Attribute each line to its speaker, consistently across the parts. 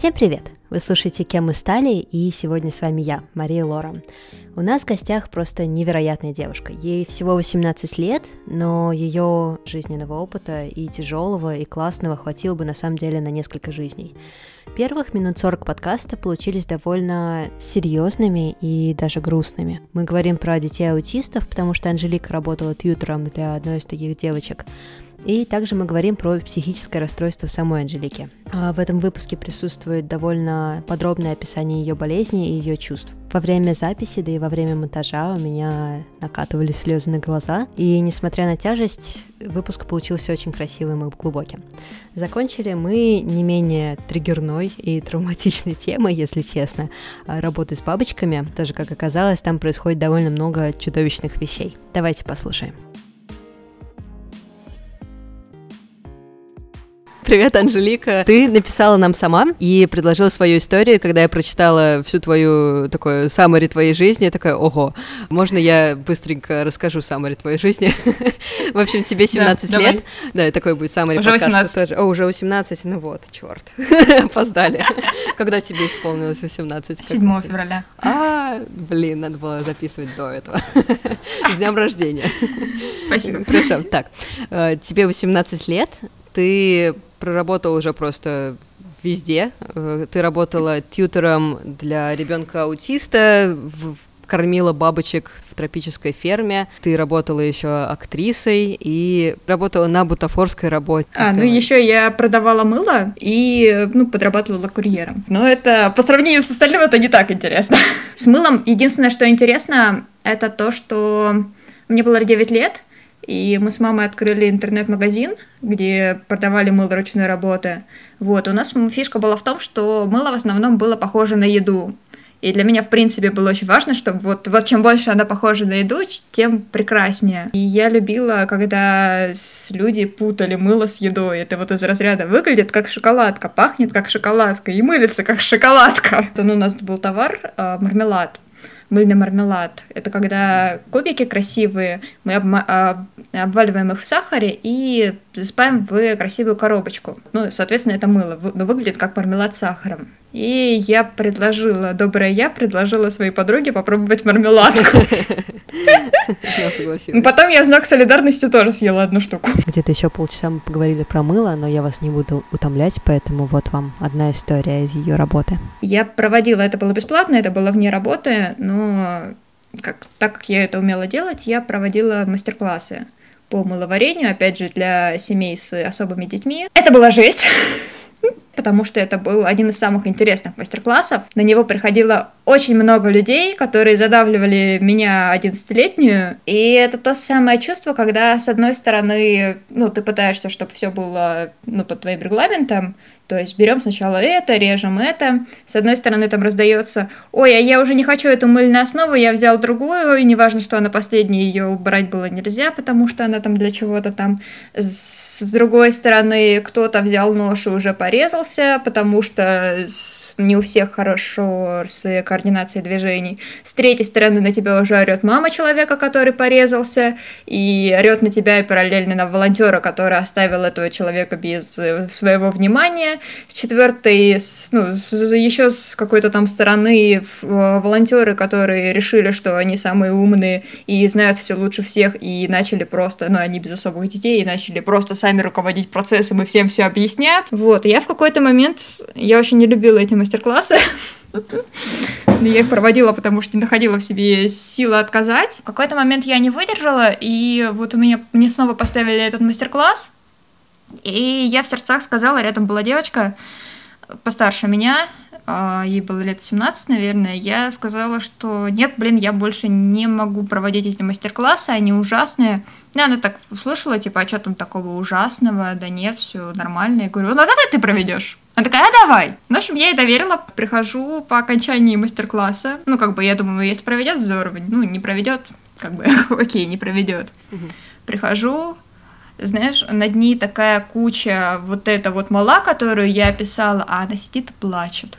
Speaker 1: Всем привет! Вы слушаете «Кем мы стали» и сегодня с вами я, Мария Лора. У нас в гостях просто невероятная девушка. Ей всего 18 лет, но ее жизненного опыта и тяжелого, и классного хватило бы на самом деле на несколько жизней. Первых минут 40 подкаста получились довольно серьезными и даже грустными. Мы говорим про детей аутистов, потому что Анжелика работала тьютером для одной из таких девочек. И также мы говорим про психическое расстройство самой Анжелики. А в этом выпуске присутствует довольно подробное описание ее болезни и ее чувств. Во время записи, да и во время монтажа у меня накатывали слезы на глаза, и несмотря на тяжесть, выпуск получился очень красивым и глубоким. Закончили мы не менее триггерной и травматичной темой, если честно, работы с бабочками. Тоже, как оказалось, там происходит довольно много чудовищных вещей. Давайте послушаем. Привет, Анжелика. Ты написала нам сама и предложила свою историю, когда я прочитала всю твою такую саммари твоей жизни, я такая, ого, можно я быстренько расскажу саммари твоей жизни? В общем, тебе 17 лет. Да, и такой будет саммари
Speaker 2: Уже 18.
Speaker 1: О, уже 18, ну вот, черт, опоздали. Когда тебе исполнилось 18?
Speaker 2: 7 февраля.
Speaker 1: А, блин, надо было записывать до этого. С днем рождения.
Speaker 2: Спасибо.
Speaker 1: Хорошо, так, э, тебе 18 лет, ты проработала уже просто везде. Э, ты работала тьютером для ребенка аутиста, кормила бабочек в тропической ферме. Ты работала еще актрисой и работала на бутафорской работе.
Speaker 2: А, ну еще я продавала мыло и ну, подрабатывала курьером. Но это по сравнению с остальным это не так интересно. С мылом единственное, что интересно, это то, что мне было 9 лет, и мы с мамой открыли интернет-магазин, где продавали мыло ручной работы. Вот, у нас фишка была в том, что мыло в основном было похоже на еду. И для меня, в принципе, было очень важно, чтобы вот, вот чем больше она похожа на еду, тем прекраснее. И я любила, когда люди путали мыло с едой. Это вот из разряда выглядит как шоколадка, пахнет как шоколадка и мылится как шоколадка. Ну, у нас был товар, а, мармелад мыльный мармелад. Это когда кубики красивые, мы а, обваливаем их в сахаре и засыпаем в красивую коробочку. Ну, соответственно, это мыло, но выглядит как мармелад с сахаром. И я предложила, добрая я предложила своей подруге попробовать мармеладку. Потом я знак солидарности тоже съела одну штуку.
Speaker 1: Где-то еще полчаса мы поговорили про мыло, но я вас не буду утомлять, поэтому вот вам одна история из ее работы.
Speaker 2: Я проводила, это было бесплатно, это было вне работы, но как, так как я это умела делать, я проводила мастер-классы по мыловарению, опять же, для семей с особыми детьми. Это была жесть потому что это был один из самых интересных мастер-классов. На него приходило очень много людей, которые задавливали меня 11-летнюю. И это то самое чувство, когда, с одной стороны, ну, ты пытаешься, чтобы все было, ну, под твоим регламентом, то есть берем сначала это, режем это. С одной стороны там раздается, ой, а я уже не хочу эту мыльную основу, я взял другую, и неважно, что она последняя, ее убрать было нельзя, потому что она там для чего-то там. С другой стороны, кто-то взял нож и уже порезался, потому что не у всех хорошо с координацией движений. С третьей стороны на тебя уже орет мама человека, который порезался, и орет на тебя и параллельно на волонтера, который оставил этого человека без э, своего внимания, с четвертой, с, ну, с, еще с какой-то там стороны э, волонтеры, которые решили, что они самые умные и знают все лучше всех, и начали просто, ну, они без особых детей, и начали просто сами руководить процессом и всем все объяснят. Вот, я в какой-то момент, я очень не любила эти мастер-классы, я их проводила, потому что не находила в себе силы отказать. В какой-то момент я не выдержала, и вот у меня мне снова поставили этот мастер-класс, и я в сердцах сказала, рядом была девочка постарше меня, а, ей было лет 17, наверное, я сказала, что нет, блин, я больше не могу проводить эти мастер-классы, они ужасные. И она так услышала, типа, а что там такого ужасного? Да нет, все нормально. Я говорю, ну давай ты проведешь. Она такая, а давай. В общем, я ей доверила. Прихожу по окончании мастер-класса. Ну, как бы, я думаю, если проведет, здорово. Ну, не проведет, как бы, окей, не проведет. Прихожу, знаешь, над ней такая куча вот эта вот мала, которую я писала, а она сидит и плачет.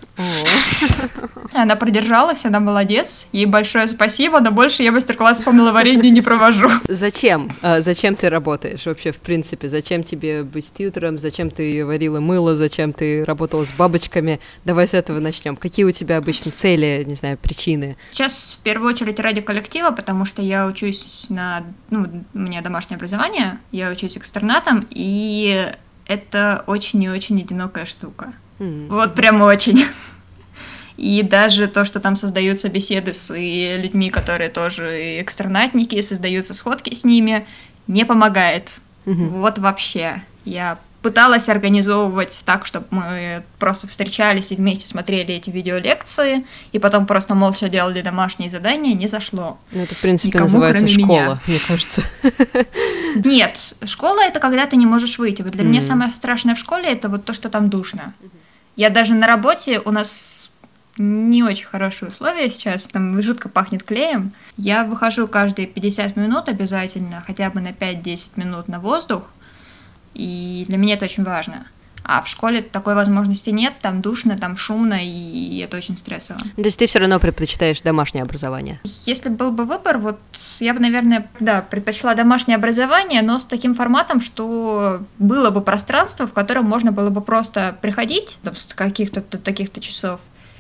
Speaker 2: Она продержалась, она молодец, ей большое спасибо, но больше я мастер-класс по мыловарению не провожу.
Speaker 1: Зачем? А, зачем ты работаешь вообще, в принципе? Зачем тебе быть тьютером? Зачем ты варила мыло? Зачем ты работала с бабочками? Давай с этого начнем. Какие у тебя обычно цели, не знаю, причины?
Speaker 2: Сейчас в первую очередь ради коллектива, потому что я учусь на, ну, у меня домашнее образование, я учусь экстернатом, и это очень и очень одинокая штука. Mm. Вот прям очень. И даже то, что там создаются беседы с людьми, которые тоже экстернатники, создаются сходки с ними, не помогает. Mm-hmm. Вот вообще. Я пыталась организовывать так, чтобы мы просто встречались и вместе смотрели эти видеолекции, и потом просто молча делали домашние задания, не зашло.
Speaker 1: Ну, это, в принципе, Никому, называется школа, меня. мне кажется.
Speaker 2: Нет, школа — это когда ты не можешь выйти. Вот для mm. меня самое страшное в школе — это вот то, что там душно. Я даже на работе, у нас не очень хорошие условия сейчас, там жутко пахнет клеем. Я выхожу каждые 50 минут обязательно, хотя бы на 5-10 минут на воздух, и для меня это очень важно. А в школе такой возможности нет, там душно, там шумно, и это очень стрессово.
Speaker 1: То есть ты все равно предпочитаешь домашнее образование?
Speaker 2: Если был бы выбор, вот я бы, наверное, да, предпочла домашнее образование, но с таким форматом, что было бы пространство, в котором можно было бы просто приходить там, с каких-то таких-то часов,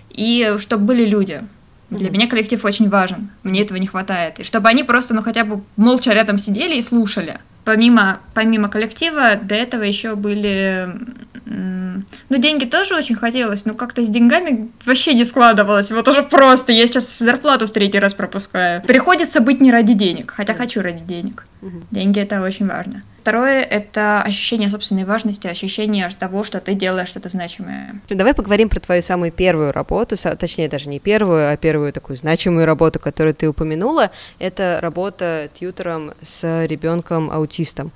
Speaker 2: и чтобы были люди. Для mm-hmm. меня коллектив очень важен, мне этого не хватает. И чтобы они просто, ну, хотя бы молча рядом сидели и слушали помимо, помимо коллектива, до этого еще были... Ну, деньги тоже очень хотелось, но как-то с деньгами вообще не складывалось. Вот уже просто, я сейчас зарплату в третий раз пропускаю. Приходится быть не ради денег, хотя хочу ради денег. Деньги это очень важно. Второе — это ощущение собственной важности, ощущение того, что ты делаешь что-то значимое.
Speaker 1: Давай поговорим про твою самую первую работу, точнее, даже не первую, а первую такую значимую работу, которую ты упомянула. Это работа тьютером с ребенком-аутистом.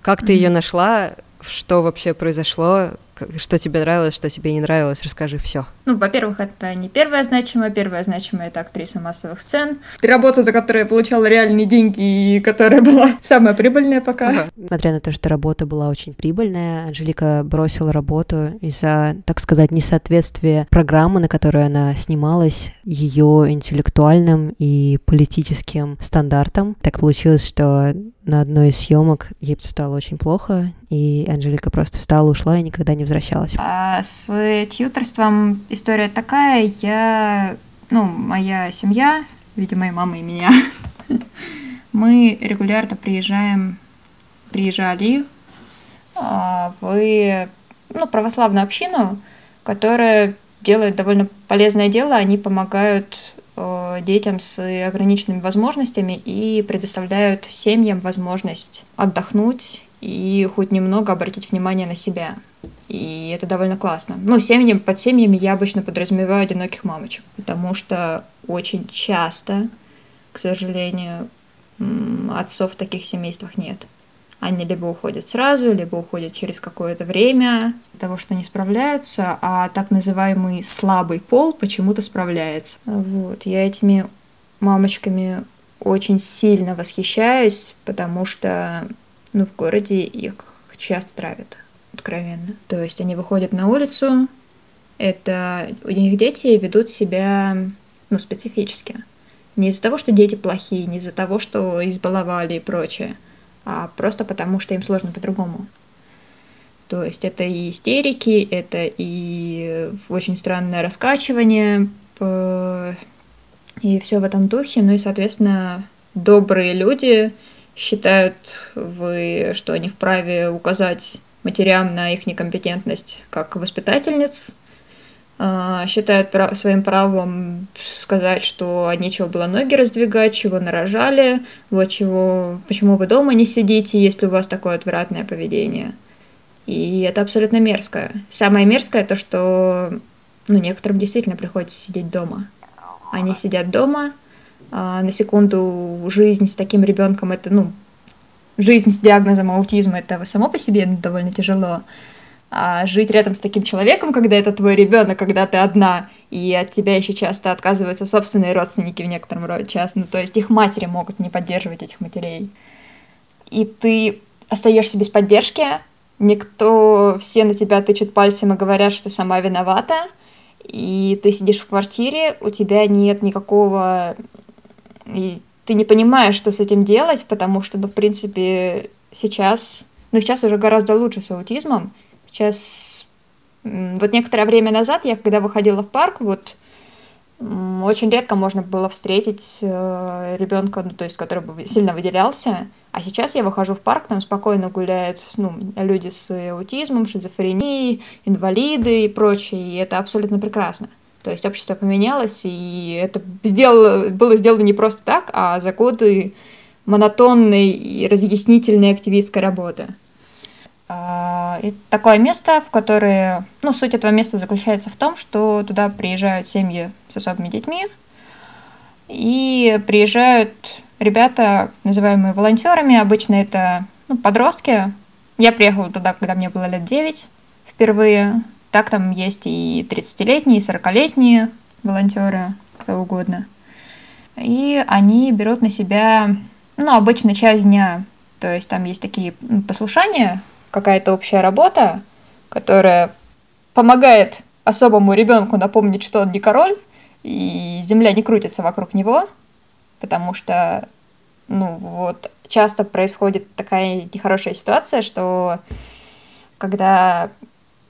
Speaker 1: Как ты mm-hmm. ее нашла? Что вообще произошло? Что тебе нравилось, что тебе не нравилось? Расскажи все.
Speaker 2: Ну, во-первых, это не первая значимая. Первая значимая — это актриса массовых сцен. Работа, за которую я получала реальные деньги и которая была самая прибыльная пока. Ага.
Speaker 1: Несмотря на то, что работа была очень прибыльная, Анжелика бросила работу из-за, так сказать, несоответствия программы, на которой она снималась, ее интеллектуальным и политическим стандартам. Так получилось, что на одной из съемок ей стало очень плохо, и Анжелика просто встала, ушла и никогда не возвращалась.
Speaker 2: А с тьюторством история такая, я, ну, моя семья, видимо, моей мамы и меня, мы регулярно приезжаем, приезжали а, в ну, православную общину, которая делает довольно полезное дело, они помогают Э, детям с ограниченными возможностями и предоставляют семьям возможность отдохнуть и хоть немного обратить внимание на себя. И это довольно классно. Ну, семьи, под семьями я обычно подразумеваю одиноких мамочек, потому что очень часто, к сожалению, отцов в таких семействах нет. Они либо уходят сразу, либо уходят через какое-то время, того, что не справляются, а так называемый слабый пол почему-то справляется. Вот. Я этими мамочками очень сильно восхищаюсь, потому что ну, в городе их часто травят, откровенно. То есть они выходят на улицу, это у них дети ведут себя ну, специфически. Не из-за того, что дети плохие, не из-за того, что избаловали и прочее – а просто потому, что им сложно по-другому. То есть это и истерики, это и очень странное раскачивание, и все в этом духе. Ну и, соответственно, добрые люди считают, вы, что они вправе указать матерям на их некомпетентность как воспитательниц, а, считают своим правом сказать, что нечего было ноги раздвигать, чего нарожали, вот чего, почему вы дома не сидите, если у вас такое отвратное поведение. И это абсолютно мерзкое. Самое мерзкое то, что ну, некоторым действительно приходится сидеть дома. Они сидят дома, а на секунду жизнь с таким ребенком это, ну, жизнь с диагнозом аутизма это само по себе довольно тяжело. А жить рядом с таким человеком, когда это твой ребенок, когда ты одна, и от тебя еще часто отказываются собственные родственники в некотором роде часто, ну, то есть их матери могут не поддерживать этих матерей. И ты остаешься без поддержки, никто, все на тебя тычут пальцем и говорят, что сама виновата, и ты сидишь в квартире, у тебя нет никакого... И ты не понимаешь, что с этим делать, потому что, ну, в принципе, сейчас... Ну, сейчас уже гораздо лучше с аутизмом. Сейчас... Вот некоторое время назад я, когда выходила в парк, вот очень редко можно было встретить э, ребенка, ну, то есть, который бы сильно выделялся. А сейчас я выхожу в парк, там спокойно гуляют ну, люди с аутизмом, шизофренией, инвалиды и прочее, и это абсолютно прекрасно. То есть общество поменялось, и это сделало, было сделано не просто так, а за годы монотонной и разъяснительной активистской работы. А, и такое место, в которое... Ну, суть этого места заключается в том, что туда приезжают семьи с особыми детьми, и приезжают ребята, называемые волонтерами. Обычно это ну, подростки. Я приехала туда, когда мне было лет 9 впервые. Так там есть и 30-летние, и 40-летние волонтеры, кто угодно. И они берут на себя, ну, обычно часть дня. То есть там есть такие послушания, какая-то общая работа, которая помогает особому ребенку напомнить, что он не король, и земля не крутится вокруг него, потому что, ну, вот, часто происходит такая нехорошая ситуация, что когда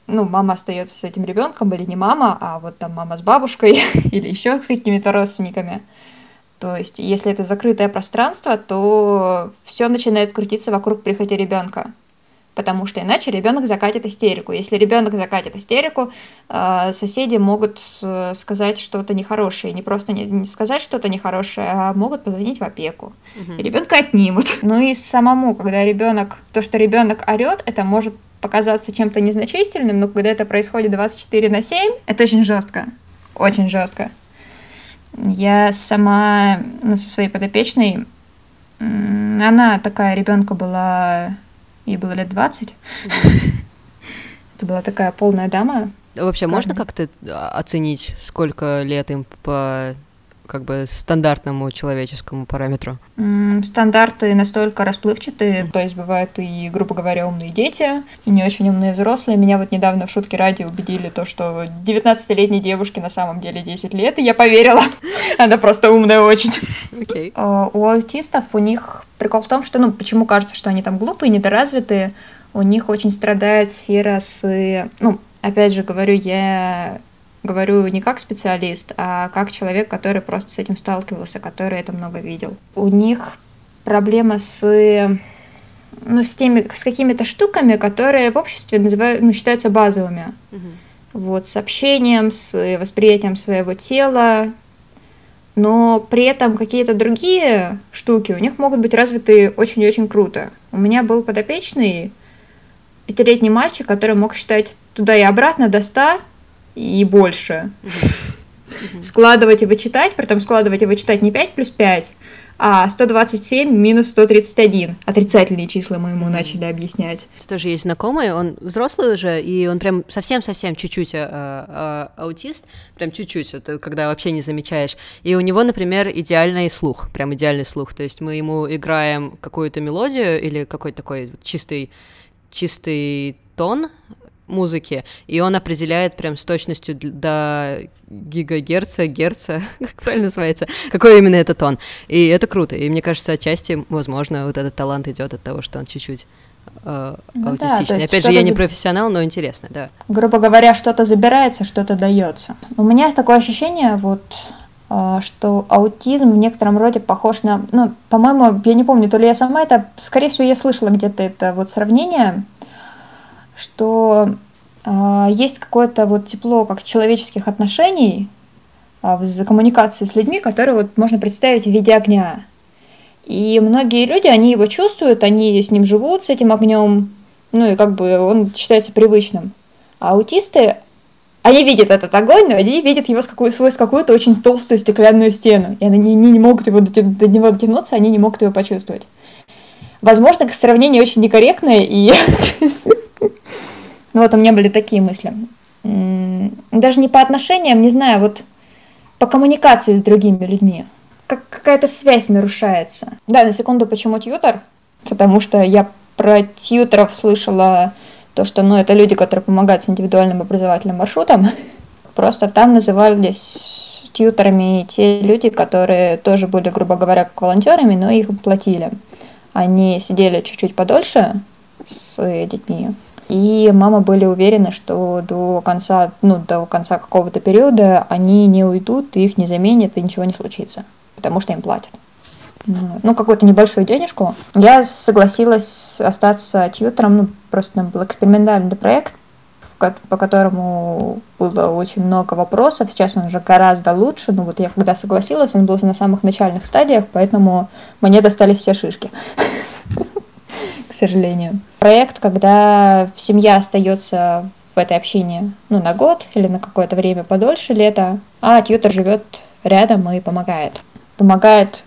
Speaker 2: ну, мама остается с этим ребенком, или не мама, а вот там мама с бабушкой или еще с какими-то родственниками. То есть, если это закрытое пространство, то все начинает крутиться вокруг прихоти ребенка потому что иначе ребенок закатит истерику. Если ребенок закатит истерику, э, соседи могут сказать что-то нехорошее. Не просто не сказать что-то нехорошее, а могут позвонить в опеку. Угу. И ребенка отнимут. Ну и самому, когда ребенок, то, что ребенок орет, это может показаться чем-то незначительным, но когда это происходит 24 на 7, это очень жестко. Очень жестко. Я сама, ну, со своей подопечной, она такая ребенка была Ей было лет 20. Это была такая полная дама.
Speaker 1: Вообще, можно как-то а, оценить, сколько лет им по как бы стандартному человеческому параметру?
Speaker 2: Стандарты настолько расплывчатые, то есть бывают и, грубо говоря, умные дети, и не очень умные взрослые. Меня вот недавно в шутке ради убедили то, что 19-летней девушке на самом деле 10 лет, и я поверила. Она просто умная очень. Okay. А, у аутистов у них прикол в том, что, ну, почему кажется, что они там глупые, недоразвитые, у них очень страдает сфера с, ну, опять же говорю, я говорю не как специалист, а как человек, который просто с этим сталкивался, который это много видел. У них проблема с ну, с теми, с какими-то штуками, которые в обществе называют, ну, считаются базовыми. Угу. Вот, с общением, с восприятием своего тела, но при этом какие-то другие штуки у них могут быть развиты очень-очень круто. У меня был подопечный пятилетний мальчик, который мог считать туда и обратно до ста и больше. Складывать и вычитать, при этом складывать и вычитать не 5 плюс 5, а 127 минус 131. Отрицательные числа мы ему mm-hmm. начали объяснять.
Speaker 1: Это тоже есть знакомый, он взрослый уже, и он прям совсем-совсем чуть-чуть а, а, аутист, прям чуть-чуть, это когда вообще не замечаешь. И у него, например, идеальный слух, прям идеальный слух. То есть мы ему играем какую-то мелодию или какой-то такой чистый, чистый тон, музыки, и он определяет прям с точностью до гигагерца, герца, как правильно называется, какой именно этот тон. И это круто. И мне кажется, отчасти, возможно, вот этот талант идет от того, что он чуть-чуть э, ну аутистичный. Да, Опять же, я не профессионал, но интересно, да.
Speaker 2: Грубо говоря, что-то забирается, что-то дается. У меня такое ощущение, вот э, что аутизм в некотором роде похож на, ну, по-моему, я не помню, то ли я сама это, скорее всего, я слышала где-то это вот сравнение, что э, есть какое-то вот тепло как человеческих отношений э, в коммуникации с людьми, которые вот можно представить в виде огня. И многие люди, они его чувствуют, они с ним живут, с этим огнем, ну и как бы он считается привычным. А аутисты, они видят этот огонь, но они видят его сквозь какую-то очень толстую стеклянную стену, и они не, не могут его до, до него дотянуться, они не могут его почувствовать. Возможно, сравнение очень некорректное, и Ну вот у меня были такие мысли. Даже не по отношениям, не знаю, вот по коммуникации с другими людьми. Как какая-то связь нарушается. Да, на секунду, почему тьютер? Потому что я про тьютеров слышала то, что ну, это люди, которые помогают с индивидуальным образовательным маршрутом. Просто там назывались тьютерами те люди, которые тоже были, грубо говоря, как волонтерами, но их платили. Они сидели чуть-чуть подольше с детьми, и мама были уверены, что до конца, ну, до конца какого-то периода они не уйдут, их не заменят, и ничего не случится, потому что им платят. Ну, какую-то небольшую денежку. Я согласилась остаться тьютером, ну, просто там был экспериментальный проект, по которому было очень много вопросов. Сейчас он уже гораздо лучше. Ну вот я когда согласилась, он был на самых начальных стадиях, поэтому мне достались все шишки. Сожалению. Проект, когда семья остается в этой общине ну, на год или на какое-то время подольше лета, а тьютер живет рядом и помогает. Помогает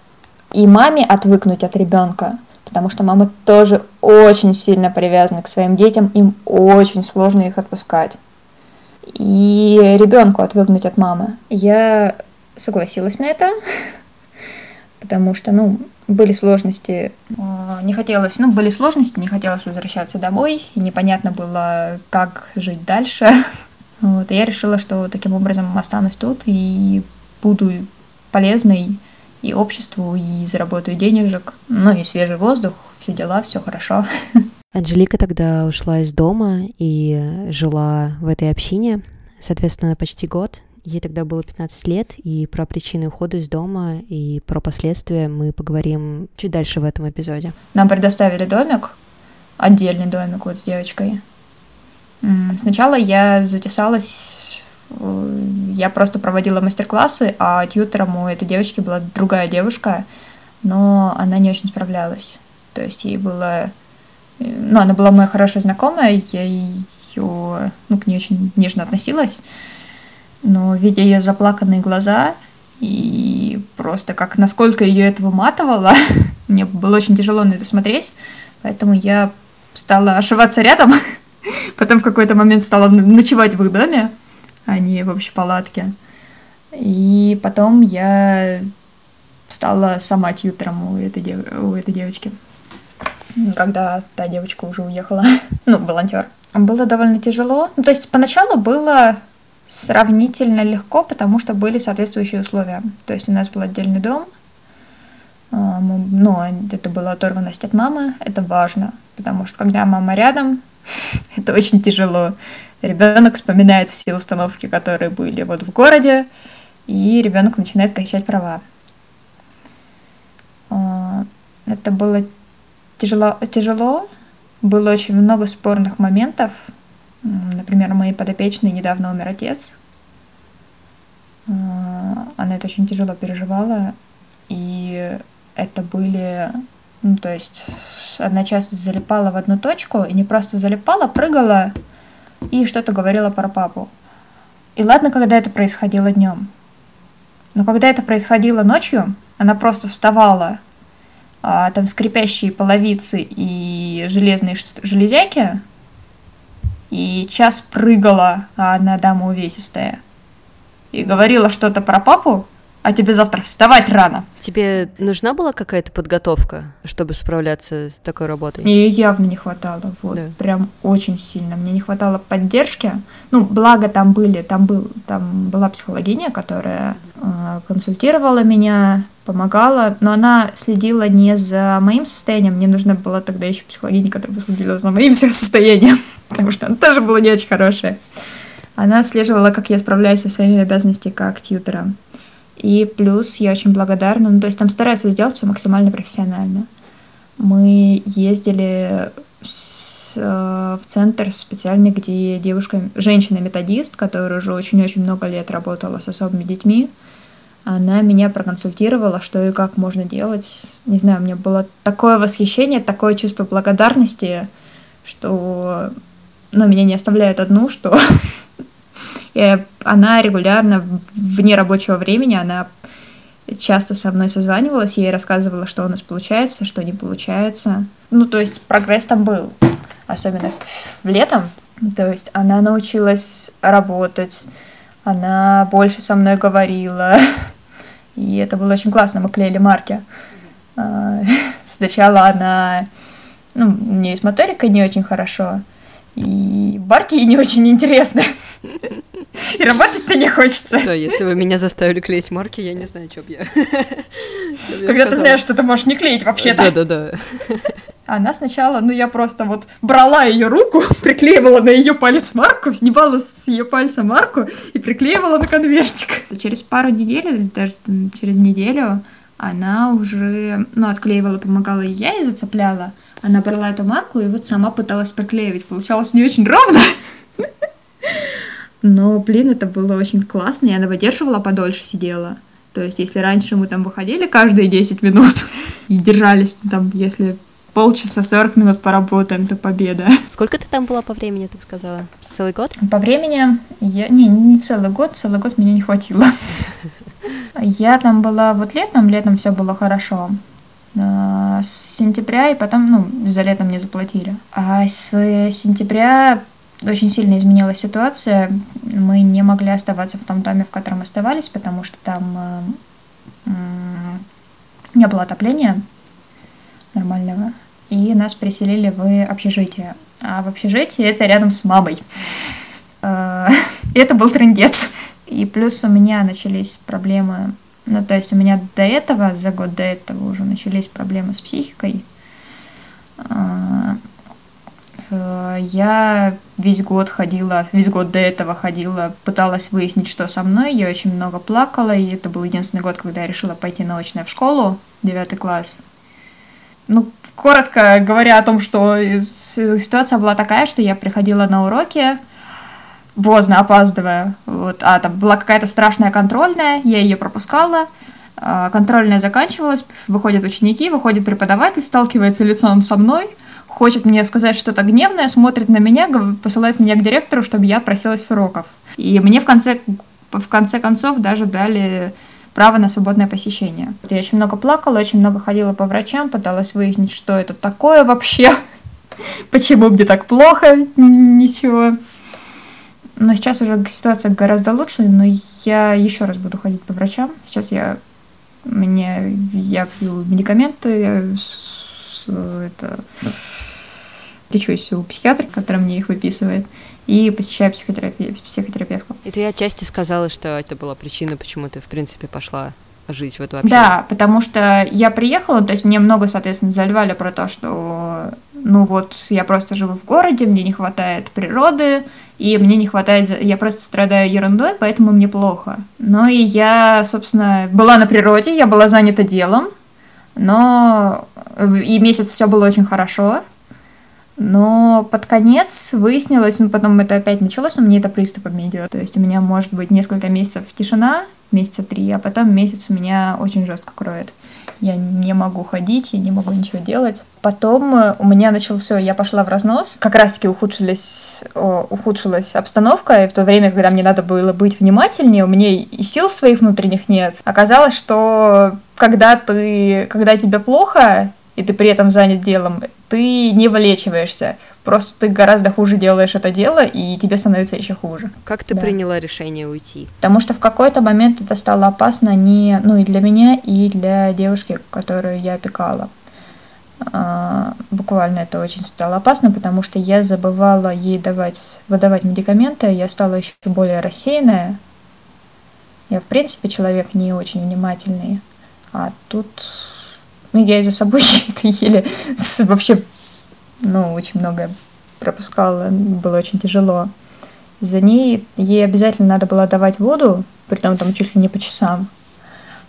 Speaker 2: и маме отвыкнуть от ребенка, потому что мамы тоже очень сильно привязаны к своим детям, им очень сложно их отпускать. И ребенку отвыкнуть от мамы. Я согласилась на это, потому что, ну, были сложности, а, не хотелось, ну, были сложности, не хотелось возвращаться домой, и непонятно было, как жить дальше. Вот, и я решила, что таким образом останусь тут и буду полезной и обществу, и заработаю денежек, ну и свежий воздух, все дела, все хорошо.
Speaker 1: Анжелика тогда ушла из дома и жила в этой общине, соответственно, почти год. Ей тогда было 15 лет, и про причины ухода из дома и про последствия мы поговорим чуть дальше в этом эпизоде.
Speaker 2: Нам предоставили домик, отдельный домик вот с девочкой. Сначала я затесалась я просто проводила мастер-классы, а тьютером у этой девочки была другая девушка, но она не очень справлялась. То есть ей было... Ну, она была моя хорошая знакомая, я ее, ну, к ней очень нежно относилась, но видя ее заплаканные глаза и просто как насколько ее это выматывало, мне было очень тяжело на это смотреть, поэтому я стала ошиваться рядом, потом в какой-то момент стала ночевать в их доме, а не в общей палатке. И потом я стала сама тьютером у этой, дев... у этой девочки, когда та девочка уже уехала, ну, волонтер. Было довольно тяжело. Ну, то есть поначалу было сравнительно легко, потому что были соответствующие условия. То есть у нас был отдельный дом, а, но это была оторванность от мамы, это важно, потому что когда мама рядом, это очень тяжело. Ребенок вспоминает все установки, которые были вот в городе, и ребенок начинает качать права. А, это было тяжело, тяжело, было очень много спорных моментов. Например, моей подопечной недавно умер отец. А, она это очень тяжело переживала, и это были ну, то есть одна часть залипала в одну точку, и не просто залипала, прыгала и что-то говорила про папу. И ладно, когда это происходило днем. Но когда это происходило ночью, она просто вставала, а, там скрипящие половицы и железные железяки, и час прыгала, а она дама увесистая, и говорила что-то про папу, а тебе завтра вставать рано.
Speaker 1: Тебе нужна была какая-то подготовка, чтобы справляться с такой работой?
Speaker 2: Мне явно не хватало, вот, да. прям очень сильно. Мне не хватало поддержки. Ну, благо там были, там был, там была психологиня, которая э, консультировала меня, помогала, но она следила не за моим состоянием, мне нужна была тогда еще психологиня, которая следила за моим состоянием, потому что она тоже была не очень хорошая. Она отслеживала, как я справляюсь со своими обязанностями как тьютера. И плюс я очень благодарна, ну, то есть там стараются сделать все максимально профессионально. Мы ездили с, э, в центр специальный, где девушка, женщина-методист, которая уже очень-очень много лет работала с особыми детьми, она меня проконсультировала, что и как можно делать. Не знаю, у меня было такое восхищение, такое чувство благодарности, что ну, меня не оставляет одну, что И она регулярно, вне рабочего времени, она часто со мной созванивалась, я ей рассказывала, что у нас получается, что не получается. Ну, то есть прогресс там был, особенно в летом. То есть она научилась работать, она больше со мной говорила, и это было очень классно, мы клеили марки. А, сначала она Ну, у нее с моторикой не очень хорошо, и барки ей не очень интересны. И работать-то не хочется.
Speaker 1: Да, если вы меня заставили клеить марки, я не знаю, что бы я...
Speaker 2: Когда ты знаешь, что ты можешь не клеить вообще-то.
Speaker 1: Да-да-да.
Speaker 2: Она сначала, ну я просто вот брала ее руку, приклеивала на ее палец марку, снимала с ее пальца марку и приклеивала на конвертик. Через пару недель, даже через неделю, она уже, ну, отклеивала, помогала и я и зацепляла. Она брала эту марку и вот сама пыталась приклеивать. Получалось не очень ровно. Но, блин, это было очень классно, и она выдерживала подольше, сидела. То есть, если раньше мы там выходили каждые 10 минут и держались там, если полчаса 40 минут поработаем, то победа.
Speaker 1: Сколько ты там была по времени, так сказала? Целый год?
Speaker 2: По времени я... Не, не целый год, целый год меня не хватило. Я там была вот летом, летом все было хорошо. А, с сентября и потом, ну, за летом мне заплатили. А с сентября очень сильно изменилась ситуация. Мы не могли оставаться в том доме, в котором оставались, потому что там э, не было отопления нормального. И нас переселили в общежитие. А в общежитии это рядом с мамой. Э, это был трендец. И плюс у меня начались проблемы, ну, то есть у меня до этого, за год до этого уже начались проблемы с психикой. Э, я весь год ходила, весь год до этого ходила, пыталась выяснить, что со мной. Я очень много плакала, и это был единственный год, когда я решила пойти на очное в школу, девятый класс. Ну, коротко говоря о том, что ситуация была такая, что я приходила на уроки, поздно, опаздывая. Вот, а там была какая-то страшная контрольная, я ее пропускала. А, контрольная заканчивалась, выходят ученики, выходит преподаватель, сталкивается лицом со мной, хочет мне сказать что-то гневное, смотрит на меня, посылает меня к директору, чтобы я просилась с уроков. И мне в конце, в конце концов даже дали право на свободное посещение. Я очень много плакала, очень много ходила по врачам, пыталась выяснить, что это такое вообще, почему мне так плохо, ничего. Но сейчас уже ситуация гораздо лучше, но я еще раз буду ходить по врачам. Сейчас я мне я пью медикаменты, это, лечусь у психиатра, который мне их выписывает, и посещаю психотерапию, психотерапевтку.
Speaker 1: И ты отчасти сказала, что это была причина, почему ты, в принципе, пошла жить в эту общину.
Speaker 2: Да, потому что я приехала, то есть мне много, соответственно, заливали про то, что, ну вот, я просто живу в городе, мне не хватает природы, и мне не хватает, я просто страдаю ерундой, поэтому мне плохо. Но и я, собственно, была на природе, я была занята делом, но и месяц все было очень хорошо, но под конец выяснилось, ну потом это опять началось, у меня это приступами идет. То есть у меня может быть несколько месяцев тишина, месяца три, а потом месяц меня очень жестко кроет. Я не могу ходить, я не могу ничего делать. Потом э, у меня начал все, я пошла в разнос. Как раз-таки ухудшилась обстановка, и в то время, когда мне надо было быть внимательнее, у меня и сил своих внутренних нет. Оказалось, что когда ты, когда тебе плохо, и ты при этом занят делом, ты не вылечиваешься. Просто ты гораздо хуже делаешь это дело, и тебе становится еще хуже.
Speaker 1: Как ты да. приняла решение уйти?
Speaker 2: Потому что в какой-то момент это стало опасно не, ну и для меня, и для девушки, которую я опекала. А, буквально это очень стало опасно, потому что я забывала ей давать, выдавать медикаменты, я стала еще более рассеянная. Я, в принципе, человек не очень внимательный. А тут ну, я и за собой это еле вообще, ну, очень много пропускала, было очень тяжело. За ней ей обязательно надо было давать воду, при том там чуть ли не по часам,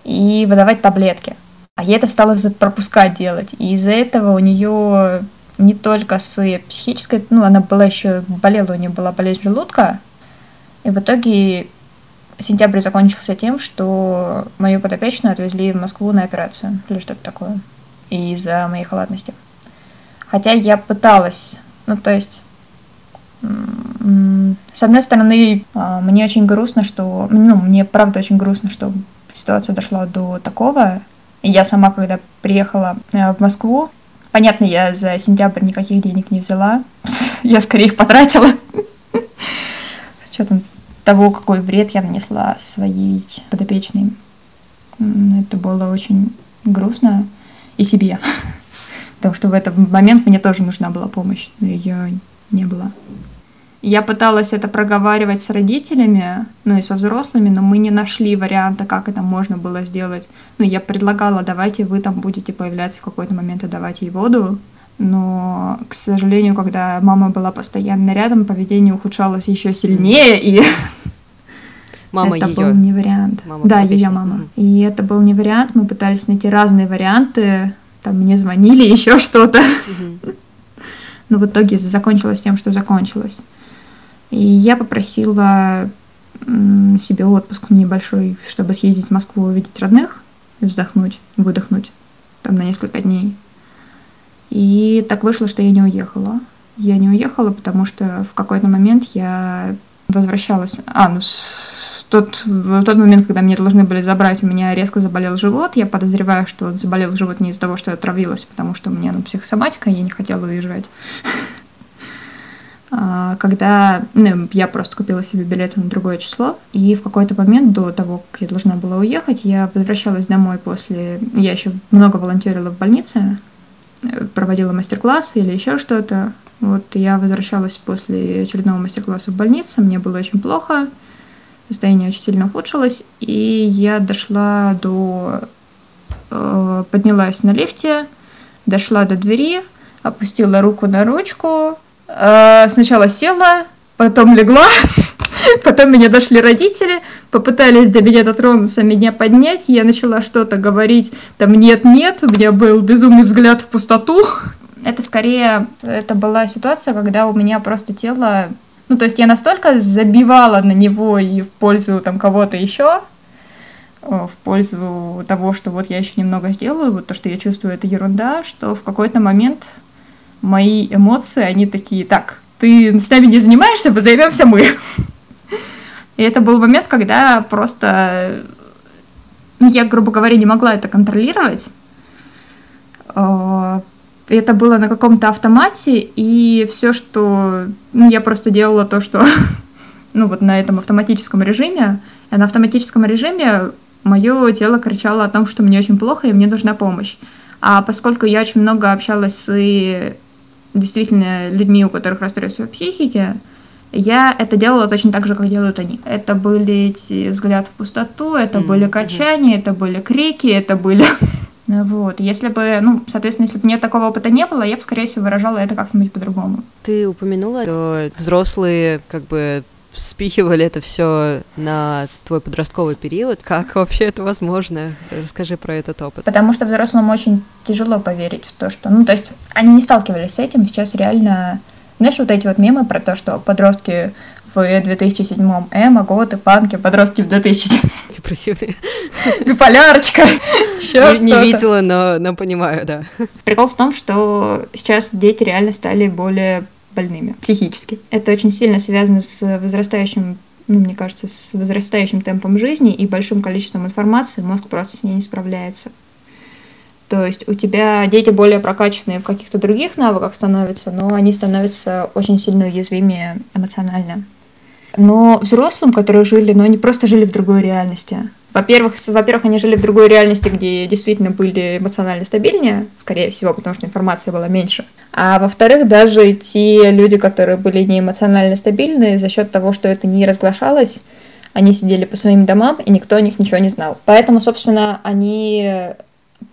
Speaker 2: и выдавать таблетки. А я это стала пропускать делать. И из-за этого у нее не только с психической, ну, она была еще, болела, у нее была болезнь желудка, и в итоге сентябрь закончился тем, что мою подопечную отвезли в Москву на операцию или что-то такое из-за моей халатности. Хотя я пыталась, ну то есть, с одной стороны, а, мне очень грустно, что, ну, мне правда очень грустно, что ситуация дошла до такого. Я сама, когда приехала э, в Москву, понятно, я за сентябрь никаких денег не взяла, я скорее их потратила. С учетом того, какой вред я нанесла своей подопечной. Это было очень грустно и себе. Потому что в этот момент мне тоже нужна была помощь, но ее не было. Я пыталась это проговаривать с родителями, ну и со взрослыми, но мы не нашли варианта, как это можно было сделать. Ну, я предлагала, давайте вы там будете появляться в какой-то момент и давать ей воду. Но, к сожалению, когда мама была постоянно рядом, поведение ухудшалось еще сильнее, и
Speaker 1: Мама
Speaker 2: это
Speaker 1: ее.
Speaker 2: был не вариант.
Speaker 1: Мама
Speaker 2: да, ее мама. И это был не вариант. Мы пытались найти разные варианты. Там мне звонили, еще что-то. Но в итоге закончилось тем, что закончилось. И я попросила себе отпуск небольшой, чтобы съездить в Москву, увидеть родных, вздохнуть, выдохнуть там на несколько дней. И так вышло, что я не уехала. Я не уехала, потому что в какой-то момент я возвращалась. А, ну, с- тот, в тот момент, когда меня должны были забрать, у меня резко заболел живот. Я подозреваю, что он заболел живот не из-за того, что я отравилась, потому что у меня ну, психосоматика, я не хотела уезжать. А, Когда ну, я просто купила себе билеты на другое число, и в какой-то момент до того, как я должна была уехать, я возвращалась домой после... Я еще много волонтерила в больнице, проводила мастер-классы или еще что-то. Вот я возвращалась после очередного мастер-класса в больнице, мне было очень плохо, состояние очень сильно ухудшилось, и я дошла до... э, поднялась на лифте, дошла до двери, опустила руку на ручку, э, сначала села, потом легла, потом меня дошли родители, попытались до меня дотронуться, меня поднять, я начала что-то говорить, там нет-нет, у меня был безумный взгляд в пустоту. Это скорее, это была ситуация, когда у меня просто тело, ну то есть я настолько забивала на него и в пользу там кого-то еще, э, в пользу того, что вот я еще немного сделаю, вот то, что я чувствую, это ерунда, что в какой-то момент мои эмоции, они такие, так, ты с нами не занимаешься, займемся мы. И это был момент, когда просто, я, грубо говоря, не могла это контролировать. Э, Это было на каком-то автомате, и все, что... Ну, я просто делала то, что... Ну, вот на этом автоматическом режиме. И на автоматическом режиме мое тело кричало о том, что мне очень плохо, и мне нужна помощь. А поскольку я очень много общалась с и действительно людьми, у которых расстройство психики, я это делала точно так же, как делают они. Это были эти взгляд в пустоту, это
Speaker 1: Мгм,
Speaker 2: были качания, это были крики, это были... Вот, если бы, ну, соответственно, если бы мне такого опыта не было, я бы, скорее всего, выражала это как-нибудь по-другому.
Speaker 1: Ты упомянула, что взрослые как бы спихивали это все на твой подростковый период. Как вообще это возможно? Расскажи про этот опыт.
Speaker 2: Потому что взрослым очень тяжело поверить в то, что... Ну, то есть они не сталкивались с этим, сейчас реально... Знаешь, вот эти вот мемы про то, что подростки в 2007-м эмо, готы, панки, подростки в 2000
Speaker 1: Депрессивные.
Speaker 2: биполярочка, еще
Speaker 1: Не, не видела, но, но понимаю, да.
Speaker 2: Прикол в том, что сейчас дети реально стали более больными психически. Это очень сильно связано с возрастающим, ну, мне кажется, с возрастающим темпом жизни и большим количеством информации. Мозг просто с ней не справляется. То есть у тебя дети более прокачанные в каких-то других навыках становятся, но они становятся очень сильно уязвимее эмоционально. Но взрослым, которые жили, но они просто жили в другой реальности. Во-первых, во-первых, они жили в другой реальности, где действительно были эмоционально стабильнее, скорее всего, потому что информации было меньше. А во-вторых, даже те люди, которые были не эмоционально стабильны, за счет того, что это не разглашалось, они сидели по своим домам, и никто о них ничего не знал. Поэтому, собственно, они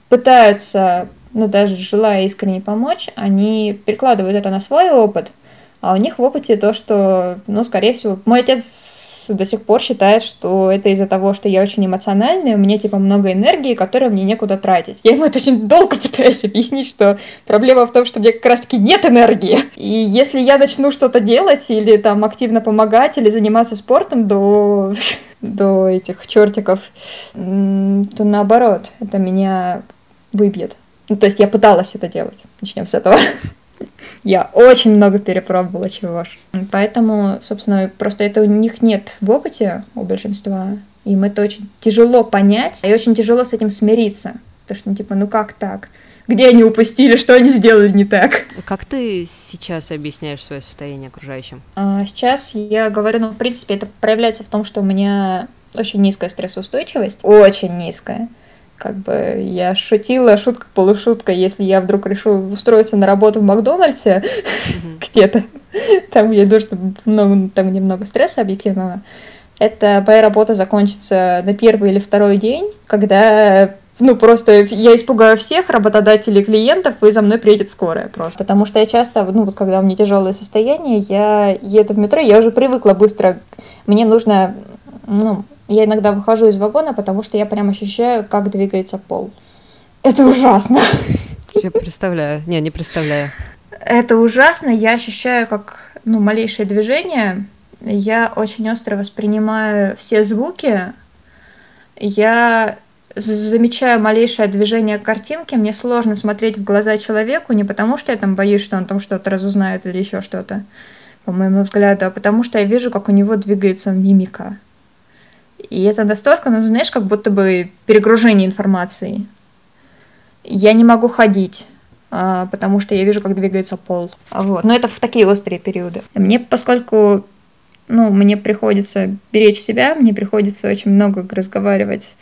Speaker 2: пытаются, ну, даже желая искренне помочь, они перекладывают это на свой опыт, а у них в опыте то, что, ну, скорее всего, мой отец до сих пор считает, что это из-за того, что я очень эмоциональная, у меня, типа, много энергии, которую мне некуда тратить. Я ему это очень долго пытаюсь объяснить, что проблема в том, что мне как раз-таки нет энергии. И если я начну что-то делать или там активно помогать или заниматься спортом до, до этих чертиков, то наоборот, это меня выбьет. Ну, то есть я пыталась это делать. Начнем с этого. Я очень много перепробовала чего ж. Поэтому, собственно, просто это у них нет в опыте у большинства. Им это очень тяжело понять, и очень тяжело с этим смириться. Потому что, ну, типа, ну как так? Где они упустили, что они сделали не так?
Speaker 1: Как ты сейчас объясняешь свое состояние окружающим?
Speaker 2: А сейчас я говорю, ну, в принципе, это проявляется в том, что у меня очень низкая стрессоустойчивость, очень низкая. Как бы я шутила, шутка полушутка, если я вдруг решу устроиться на работу в Макдональдсе где-то, там я что много, там немного стресса объективного, это моя работа закончится на первый или второй день, когда ну, просто я испугаю всех работодателей, клиентов, и за мной приедет скорая просто. Потому что я часто, ну, вот когда у меня тяжелое состояние, я еду в метро, я уже привыкла быстро, мне нужно, ну, я иногда выхожу из вагона, потому что я прям ощущаю, как двигается пол. Это ужасно.
Speaker 1: Я представляю. Не, не представляю.
Speaker 2: Это ужасно. Я ощущаю, как, ну, малейшее движение. Я очень остро воспринимаю все звуки. Я замечаю малейшее движение картинки, мне сложно смотреть в глаза человеку не потому, что я там боюсь, что он там что-то разузнает или еще что-то, по моему взгляду, а потому что я вижу, как у него двигается мимика. И это настолько, ну, знаешь, как будто бы перегружение информации. Я не могу ходить, а, потому что я вижу, как двигается пол. Вот. Но это в такие острые периоды. Мне, поскольку ну, мне приходится беречь себя, мне приходится очень много разговаривать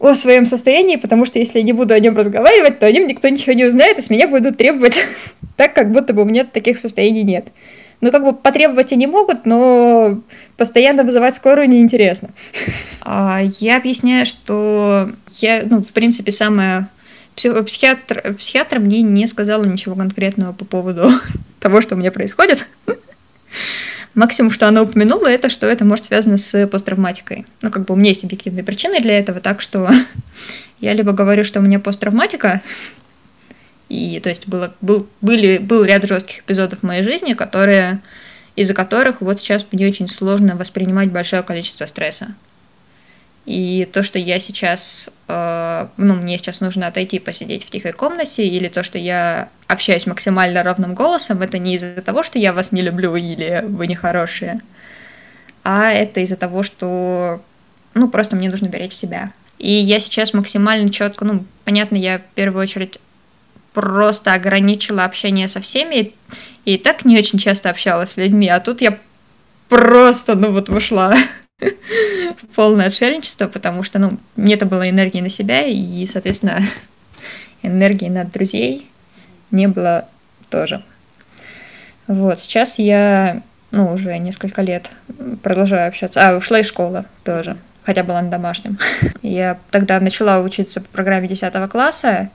Speaker 2: о своем состоянии, потому что если я не буду о нем разговаривать, то о нем никто ничего не узнает, и с меня будут требовать так, как будто бы у меня таких состояний нет. Ну, как бы потребовать и не могут, но постоянно вызывать скорую неинтересно. А, я объясняю, что я, ну, в принципе, самая психиатр, психиатр мне не сказала ничего конкретного по поводу того, что у меня происходит. Максимум, что она упомянула, это что это может связано с посттравматикой. Ну, как бы у меня есть объективные причины для этого, так что я либо говорю, что у меня посттравматика, и то есть было, был, были, был ряд жестких эпизодов в моей жизни, которые, из-за которых вот сейчас мне очень сложно воспринимать большое количество стресса. И то, что я сейчас, э, ну, мне сейчас нужно отойти посидеть в тихой комнате, или то, что я общаюсь максимально ровным голосом, это не из-за того, что я вас не люблю или вы нехорошие, а это из-за того, что, ну, просто мне нужно беречь себя. И я сейчас максимально четко, ну, понятно, я в первую очередь просто ограничила общение со всеми, и так не очень часто общалась с людьми, а тут я просто, ну, вот вышла полное отшельничество, потому что, ну, не это было энергии на себя, и, соответственно, энергии на друзей не было тоже. Вот, сейчас я, ну, уже несколько лет продолжаю общаться. А, ушла из школы тоже, хотя была на домашнем. Я тогда начала учиться по программе 10 класса.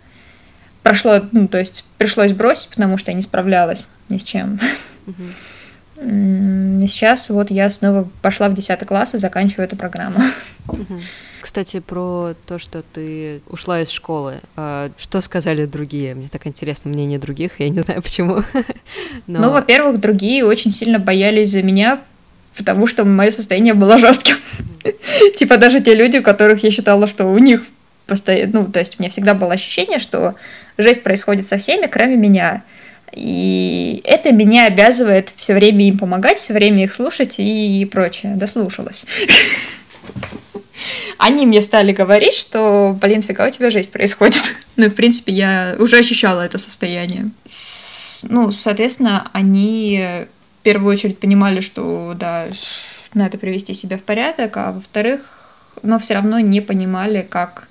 Speaker 2: Прошло, ну, то есть пришлось бросить, потому что я не справлялась ни с чем. Uh-huh. Сейчас вот я снова пошла в 10 класс и заканчиваю эту программу.
Speaker 1: Кстати, про то, что ты ушла из школы. А, что сказали другие? Мне так интересно мнение других, я не знаю почему.
Speaker 2: Но... Ну, во-первых, другие очень сильно боялись за меня, потому что мое состояние было жестким. Типа даже те люди, у которых я считала, что у них постоянно... Ну, то есть у меня всегда было ощущение, что жесть происходит со всеми, кроме меня. И это меня обязывает все время им помогать, все время их слушать и прочее. Дослушалась. Они мне стали говорить, что, блин, фига у тебя жизнь происходит. Ну, в принципе, я уже ощущала это состояние. Ну, соответственно, они в первую очередь понимали, что, да, надо привести себя в порядок, а во-вторых, но все равно не понимали, как,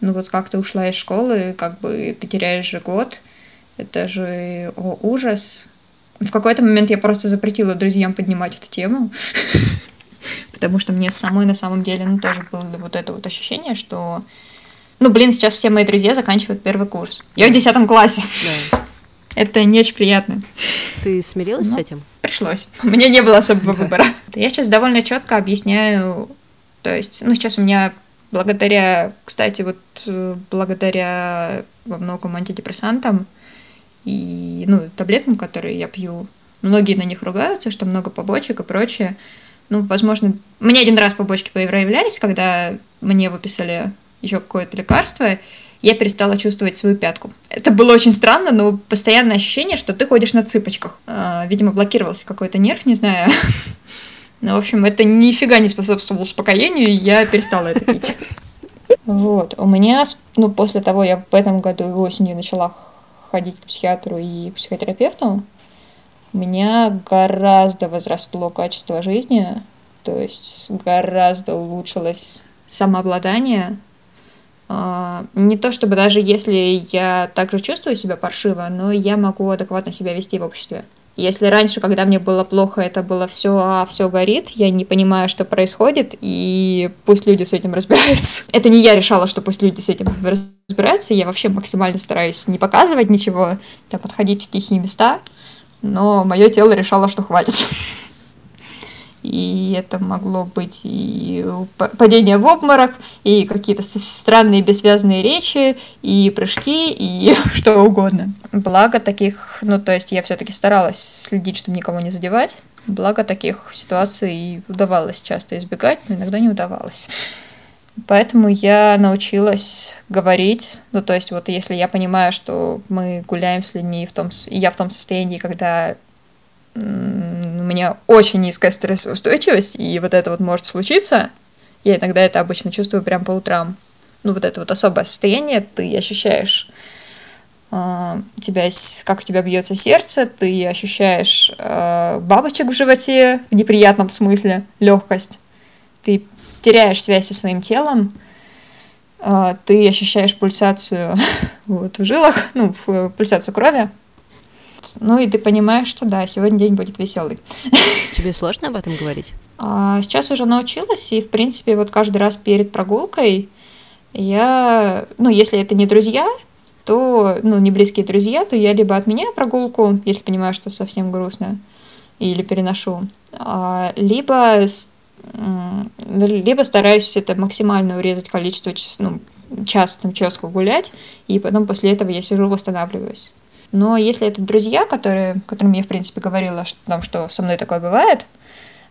Speaker 2: ну вот как ты ушла из школы, как бы ты теряешь же год, это же о, ужас. В какой-то момент я просто запретила друзьям поднимать эту тему. Потому что мне самой на самом деле ну, тоже было вот это вот ощущение, что ну, блин, сейчас все мои друзья заканчивают первый курс. Я в десятом классе. Да. Это не очень приятно.
Speaker 1: Ты смирилась ну, с этим?
Speaker 2: Пришлось. Меня не было особого выбора. Я сейчас довольно четко объясняю, то есть, ну, сейчас у меня благодаря, кстати, вот э, благодаря во многом антидепрессантам, и, ну, таблеткам, которые я пью. Многие на них ругаются, что много побочек и прочее. Ну, возможно, мне один раз побочки проявлялись, когда мне выписали еще какое-то лекарство, я перестала чувствовать свою пятку. Это было очень странно, но постоянное ощущение, что ты ходишь на цыпочках. А, видимо, блокировался какой-то нерв, не знаю. Ну, в общем, это нифига не способствовало успокоению, и я перестала это пить. Вот. У меня, ну, после того, я в этом году осенью начала ходить к психиатру и психотерапевту, у меня гораздо возросло качество жизни, то есть гораздо улучшилось самообладание, А, не то чтобы даже если я также чувствую себя паршиво, но я могу адекватно себя вести в обществе. Если раньше, когда мне было плохо, это было все, а все горит, я не понимаю, что происходит, и пусть люди с этим разбираются. Это не я решала, что пусть люди с этим разбираются, я вообще максимально стараюсь не показывать ничего, там, подходить в тихие места, но мое тело решало, что хватит и это могло быть и падение в обморок, и какие-то странные бессвязные речи, и прыжки, и что угодно. Благо таких, ну то есть я все-таки старалась следить, чтобы никого не задевать, благо таких ситуаций удавалось часто избегать, но иногда не удавалось. Поэтому я научилась говорить, ну то есть вот если я понимаю, что мы гуляем с людьми, в том, и я в том состоянии, когда у меня очень низкая стрессоустойчивость, и вот это вот может случиться. Я иногда это обычно чувствую прям по утрам. Ну, вот это вот особое состояние, ты ощущаешь э, тебя, как у тебя бьется сердце, ты ощущаешь э, бабочек в животе в неприятном смысле, легкость. Ты теряешь связь со своим телом, э, ты ощущаешь пульсацию вот, в жилах, ну, пульсацию крови, ну и ты понимаешь, что да, сегодня день будет веселый.
Speaker 1: Тебе сложно об этом говорить?
Speaker 2: А, сейчас уже научилась, и в принципе вот каждый раз перед прогулкой я, ну если это не друзья, то, ну не близкие друзья, то я либо отменяю прогулку, если понимаю, что совсем грустно, или переношу, а, либо либо стараюсь это максимально урезать количество ну, час там четко гулять, и потом после этого я сижу, восстанавливаюсь. Но если это друзья, которые, которым я, в принципе, говорила о том, что со мной такое бывает,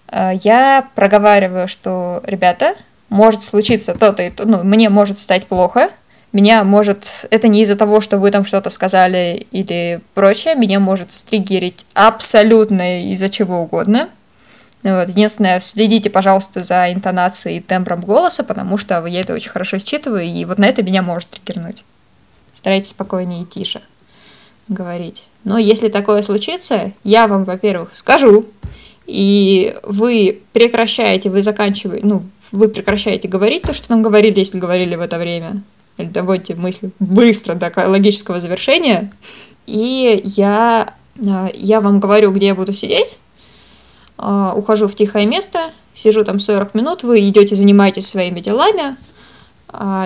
Speaker 2: э, я проговариваю, что, ребята, может случиться то-то и то, ну, мне может стать плохо, меня может, это не из-за того, что вы там что-то сказали или прочее, меня может стригерить абсолютно из-за чего угодно. Вот. Единственное, следите, пожалуйста, за интонацией и тембром голоса, потому что я это очень хорошо считываю, и вот на это меня может триггернуть. Старайтесь спокойнее и тише говорить. Но если такое случится, я вам, во-первых, скажу, и вы прекращаете, вы заканчиваете, ну, вы прекращаете говорить то, что нам говорили, если говорили в это время, или доводите мысли быстро до логического завершения, и я, а, я вам говорю, где я буду сидеть, а, ухожу в тихое место, сижу там 40 минут, вы идете, занимаетесь своими делами,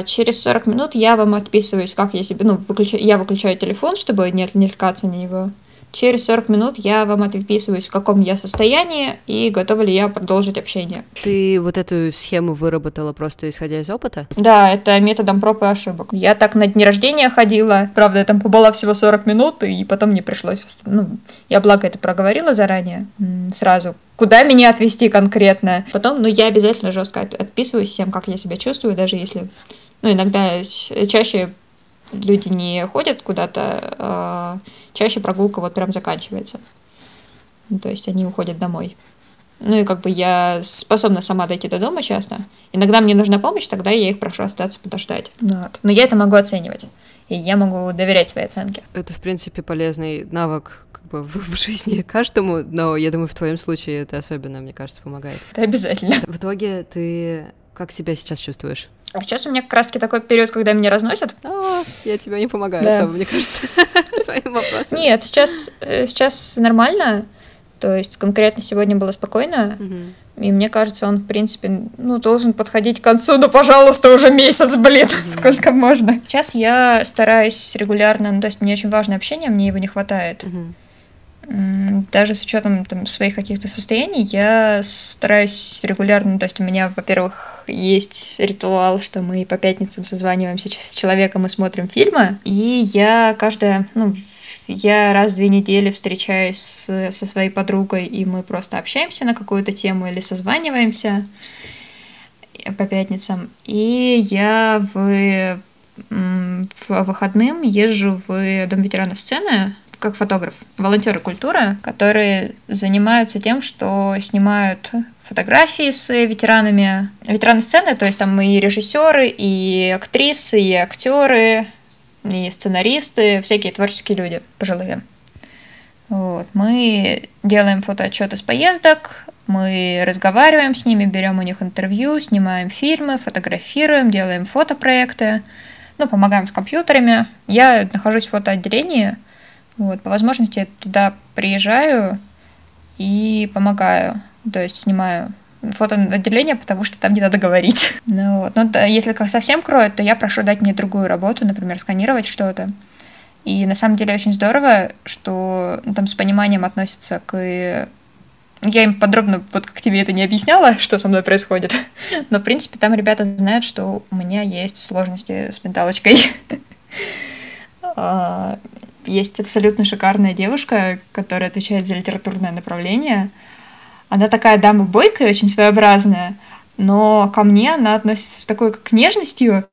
Speaker 2: через 40 минут я вам отписываюсь, как я себе, ну, выключаю, я выключаю телефон, чтобы не отвлекаться на него. Через 40 минут я вам отписываюсь, в каком я состоянии и готова ли я продолжить общение.
Speaker 1: Ты вот эту схему выработала просто исходя из опыта?
Speaker 2: Да, это методом проб и ошибок. Я так на дни рождения ходила, правда, я там побыла всего 40 минут, и потом мне пришлось... Ну, я, благо, это проговорила заранее, сразу, куда меня отвести конкретно. Потом, ну, я обязательно жестко отписываюсь всем, как я себя чувствую, даже если, ну, иногда чаще люди не ходят куда-то, а чаще прогулка вот прям заканчивается. Ну, то есть они уходят домой. Ну и как бы я способна сама дойти до дома часто. Иногда мне нужна помощь, тогда я их прошу остаться подождать. Вот. Но я это могу оценивать. И я могу доверять своей оценке.
Speaker 1: Это, в принципе, полезный навык как бы в, в жизни каждому, но я думаю, в твоем случае это особенно, мне кажется, помогает.
Speaker 2: Это обязательно.
Speaker 1: В итоге ты как себя сейчас чувствуешь?
Speaker 2: А сейчас у меня как раз-таки такой период, когда меня разносят.
Speaker 1: А, я тебя не помогаю да. особо, мне кажется, своим вопросом.
Speaker 2: Нет, сейчас, э, сейчас нормально. То есть конкретно сегодня было спокойно. И мне кажется, он, в принципе, ну, должен подходить к концу, ну, пожалуйста, уже месяц, блин, mm-hmm. сколько можно. Сейчас я стараюсь регулярно, ну, то есть мне очень важно общение, мне его не хватает. Mm-hmm даже с учетом там, своих каких-то состояний, я стараюсь регулярно, то есть у меня, во-первых, есть ритуал, что мы по пятницам созваниваемся с человеком и смотрим фильмы, и я каждая, ну, я раз в две недели встречаюсь с, со своей подругой, и мы просто общаемся на какую-то тему или созваниваемся по пятницам. И я в, в выходным езжу в Дом ветеранов сцены, как фотограф, волонтеры культуры, которые занимаются тем, что снимают фотографии с ветеранами. Ветераны сцены, то есть там и режиссеры, и актрисы, и актеры, и сценаристы, всякие творческие люди пожилые. Вот. Мы делаем фотоотчеты с поездок, Мы разговариваем с ними, берем у них интервью, снимаем фильмы, фотографируем, делаем фотопроекты, ну, помогаем с компьютерами. Я нахожусь в фотоотделении, вот, по возможности я туда приезжаю и помогаю, то есть снимаю фотоотделение, потому что там не надо говорить. Ну, вот. Но да, если как совсем кроют, то я прошу дать мне другую работу, например, сканировать что-то. И на самом деле очень здорово, что ну, там с пониманием относятся к... Я им подробно, вот как тебе это не объясняла, что со мной происходит, но, в принципе, там ребята знают, что у меня есть сложности с менталочкой. Есть абсолютно шикарная девушка, которая отвечает за литературное направление. Она такая дама бойкая, очень своеобразная, но ко мне она относится с такой как нежностью.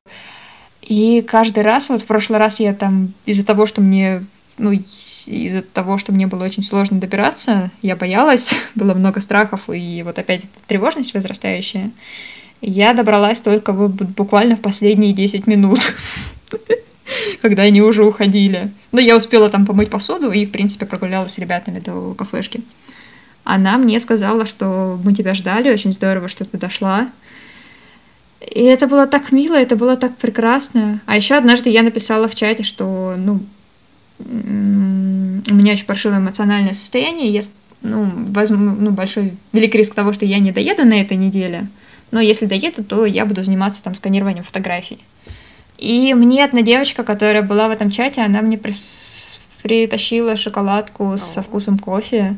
Speaker 2: И каждый раз, вот в прошлый раз я там из-за того, что мне ну, из-за того, что мне было очень сложно добираться, я боялась, было много страхов и вот опять тревожность возрастающая. Я добралась только вот буквально в последние 10 минут, когда они уже уходили. Но я успела там помыть посуду и, в принципе, прогулялась с ребятами до кафешки. Она мне сказала, что мы тебя ждали, очень здорово, что ты дошла. И это было так мило, это было так прекрасно. А еще однажды я написала в чате, что, ну, у меня очень паршивое эмоциональное состояние, я, ну, возьму, ну, большой, великий риск того, что я не доеду на этой неделе, но если доеду, то я буду заниматься там сканированием фотографий. И мне одна девочка, которая была в этом чате, она мне прис... притащила шоколадку со вкусом кофе.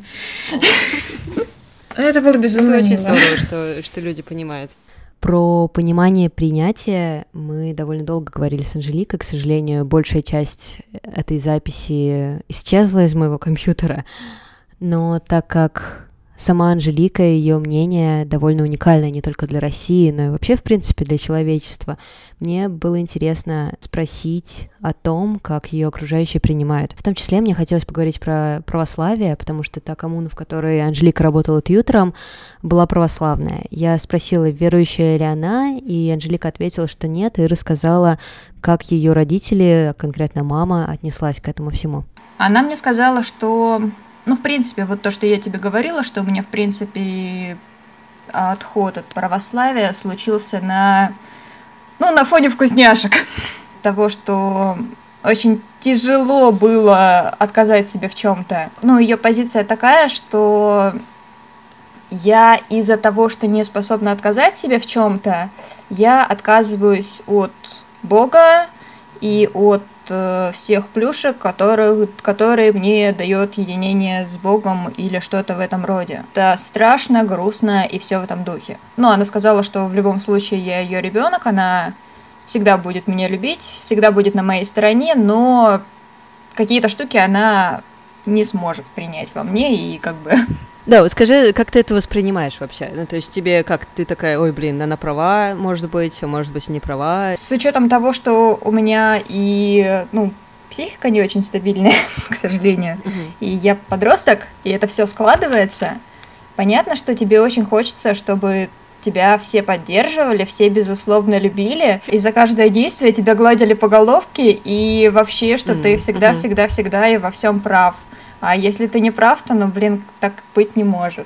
Speaker 2: Это было безумно
Speaker 3: Это очень здорово, что, что люди понимают.
Speaker 1: Про понимание принятия мы довольно долго говорили с Анжеликой. К сожалению, большая часть этой записи исчезла из моего компьютера. Но так как сама Анжелика ее мнение довольно уникальное не только для России, но и вообще, в принципе, для человечества. Мне было интересно спросить о том, как ее окружающие принимают. В том числе мне хотелось поговорить про православие, потому что та коммуна, в которой Анжелика работала тьютером, была православная. Я спросила, верующая ли она, и Анжелика ответила, что нет, и рассказала, как ее родители, конкретно мама, отнеслась к этому всему.
Speaker 2: Она мне сказала, что ну, в принципе, вот то, что я тебе говорила, что у меня, в принципе, отход от православия случился на, ну, на фоне вкусняшек. Того, что очень тяжело было отказать себе в чем-то. Ну, ее позиция такая, что я из-за того, что не способна отказать себе в чем-то, я отказываюсь от Бога и от всех плюшек, которых, которые мне дает единение с Богом или что-то в этом роде. Это страшно, грустно и все в этом духе. Но она сказала, что в любом случае я ее ребенок, она всегда будет меня любить, всегда будет на моей стороне, но какие-то штуки она не сможет принять во мне и как бы
Speaker 3: Да, вот скажи, как ты это воспринимаешь вообще? Ну, то есть тебе как, ты такая, ой, блин, она права, может быть, а может быть, не права?
Speaker 2: С учетом того, что у меня и, ну, психика не очень стабильная, к сожалению, угу. и я подросток, и это все складывается, понятно, что тебе очень хочется, чтобы тебя все поддерживали, все безусловно любили, и за каждое действие тебя гладили по головке, и вообще, что mm-hmm. ты всегда-всегда-всегда и во всем прав. А если ты не прав, то, ну, блин, так быть не может.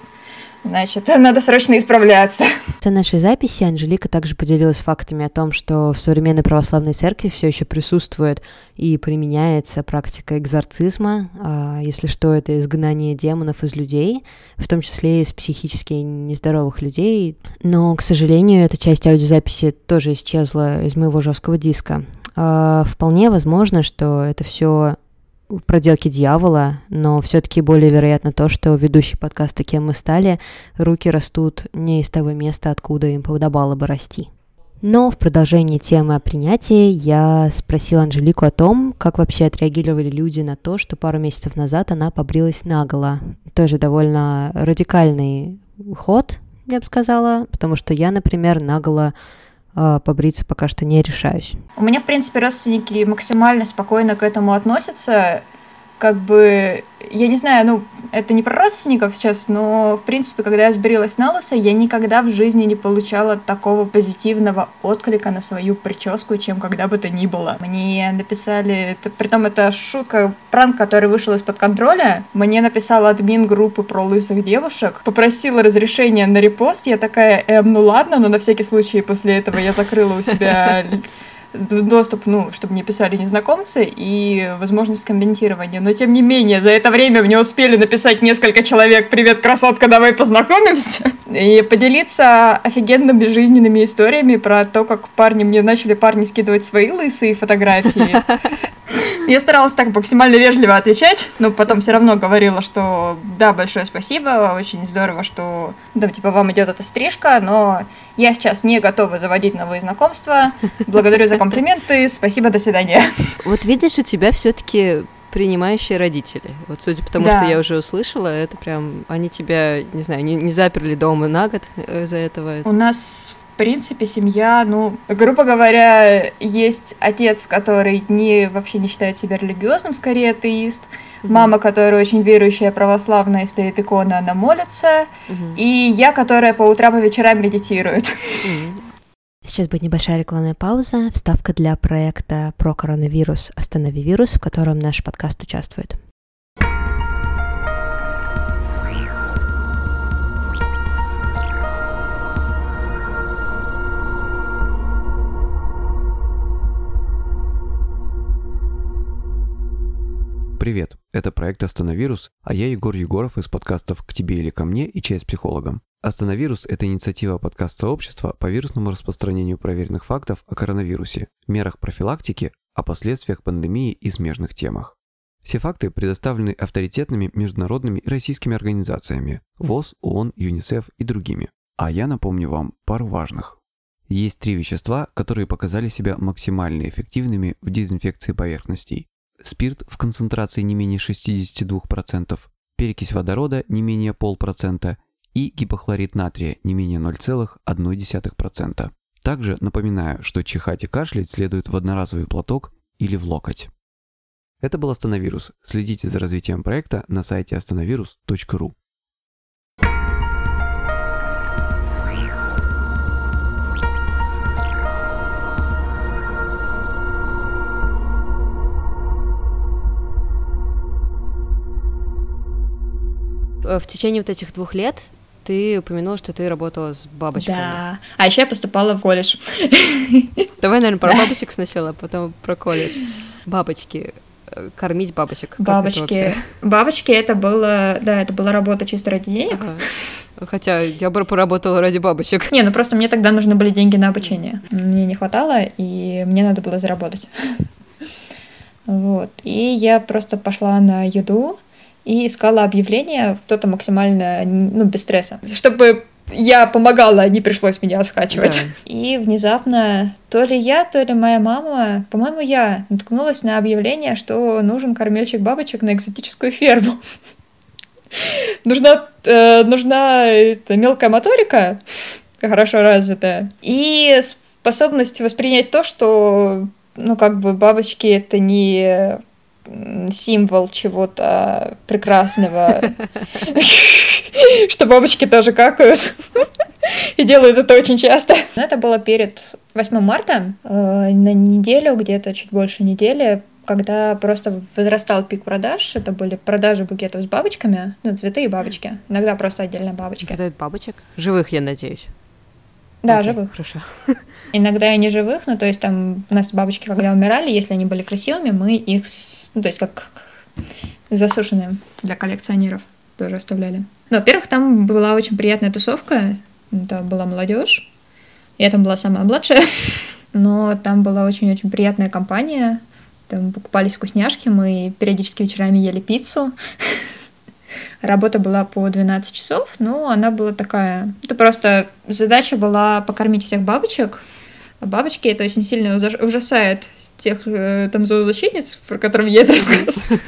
Speaker 2: Значит, надо срочно исправляться.
Speaker 1: В нашей записи Анжелика также поделилась фактами о том, что в современной православной церкви все еще присутствует и применяется практика экзорцизма. А, если что, это изгнание демонов из людей, в том числе из психически нездоровых людей. Но, к сожалению, эта часть аудиозаписи тоже исчезла из моего жесткого диска. А, вполне возможно, что это все проделки дьявола, но все-таки более вероятно то, что ведущий подкаста «Кем мы стали» руки растут не из того места, откуда им подобало бы расти. Но в продолжении темы о принятии я спросила Анжелику о том, как вообще отреагировали люди на то, что пару месяцев назад она побрилась наголо. Тоже довольно радикальный ход, я бы сказала, потому что я, например, наголо побриться пока что не решаюсь.
Speaker 2: У меня, в принципе, родственники максимально спокойно к этому относятся. Как бы, я не знаю, ну, это не про родственников сейчас, но, в принципе, когда я сбрилась на лысо, я никогда в жизни не получала такого позитивного отклика на свою прическу, чем когда бы то ни было. Мне написали, это, притом это шутка, пранк, который вышел из-под контроля, мне написал админ группы про лысых девушек, попросила разрешения на репост, я такая, эм, ну ладно, но на всякий случай после этого я закрыла у себя доступ, ну, чтобы не писали незнакомцы, и возможность комментирования. Но, тем не менее, за это время мне успели написать несколько человек «Привет, красотка, давай познакомимся!» и поделиться офигенными жизненными историями про то, как парни мне начали парни скидывать свои лысые фотографии. Я старалась так максимально вежливо отвечать, но потом все равно говорила, что да, большое спасибо, очень здорово, что ну, там, типа, вам идет эта стрижка, но я сейчас не готова заводить новые знакомства. Благодарю за комплименты, спасибо, до свидания.
Speaker 3: Вот видишь, у тебя все-таки принимающие родители. Вот судя по тому, да. что я уже услышала, это прям они тебя, не знаю, не, не заперли дома на год э, из-за этого.
Speaker 2: У нас в принципе, семья, ну, грубо говоря, есть отец, который не, вообще не считает себя религиозным, скорее атеист, mm-hmm. мама, которая очень верующая, православная, стоит икона, она молится, mm-hmm. и я, которая по утрам и вечерам медитирует. Mm-hmm.
Speaker 1: Сейчас будет небольшая рекламная пауза, вставка для проекта про коронавирус «Останови вирус», в котором наш подкаст участвует.
Speaker 4: Привет, это проект «Остановирус», а я Егор Егоров из подкастов «К тебе или ко мне» и «Чай с психологом». «Остановирус» — это инициатива подкаст-сообщества по вирусному распространению проверенных фактов о коронавирусе, мерах профилактики, о последствиях пандемии и смежных темах. Все факты предоставлены авторитетными международными и российскими организациями – ВОЗ, ООН, ЮНИСЕФ и другими. А я напомню вам пару важных. Есть три вещества, которые показали себя максимально эффективными в дезинфекции поверхностей спирт в концентрации не менее 62%, перекись водорода не менее полпроцента и гипохлорид натрия не менее 0,1%. Также напоминаю, что чихать и кашлять следует в одноразовый платок или в локоть. Это был Остановирус. Следите за развитием проекта на сайте остановирус.ру.
Speaker 3: в течение вот этих двух лет ты упомянула, что ты работала с бабочками.
Speaker 2: Да. А еще я поступала в колледж.
Speaker 3: Давай, наверное, про бабочек сначала, а потом про колледж. Бабочки. Э, кормить бабочек.
Speaker 2: Бабочки. Бабочки это было, да, это была работа чисто ради денег. Ага.
Speaker 3: Хотя я бы поработала ради бабочек.
Speaker 2: Не, ну просто мне тогда нужны были деньги на обучение. Мне не хватало, и мне надо было заработать. Вот. И я просто пошла на еду, и искала объявления, кто-то максимально, ну, без стресса, чтобы я помогала, не пришлось меня откачивать. Да. И внезапно то ли я, то ли моя мама, по-моему, я наткнулась на объявление, что нужен кормильщик бабочек на экзотическую ферму. нужна, э, нужна это, мелкая моторика, хорошо развитая, и способность воспринять то, что, ну, как бы бабочки это не символ чего-то прекрасного, что бабочки тоже какают. И делают это очень часто. Но это было перед 8 марта, э, на неделю, где-то чуть больше недели, когда просто возрастал пик продаж, это были продажи букетов с бабочками, ну, цветы и бабочки. Иногда просто отдельно бабочки.
Speaker 3: Продают бабочек? Живых, я надеюсь.
Speaker 2: Да, Окей, живых.
Speaker 3: Хорошо.
Speaker 2: Иногда и не живых, ну, то есть там у нас бабочки, когда умирали, если они были красивыми, мы их, ну, то есть как засушенные для коллекционеров тоже оставляли. Ну, во-первых, там была очень приятная тусовка, это была молодежь, я там была самая младшая, но там была очень-очень приятная компания, там покупались вкусняшки, мы периодически вечерами ели пиццу, Работа была по 12 часов, но она была такая... Это просто задача была покормить всех бабочек. А бабочки это очень сильно ужасает тех э, там зоозащитниц, про которых я это рассказывала.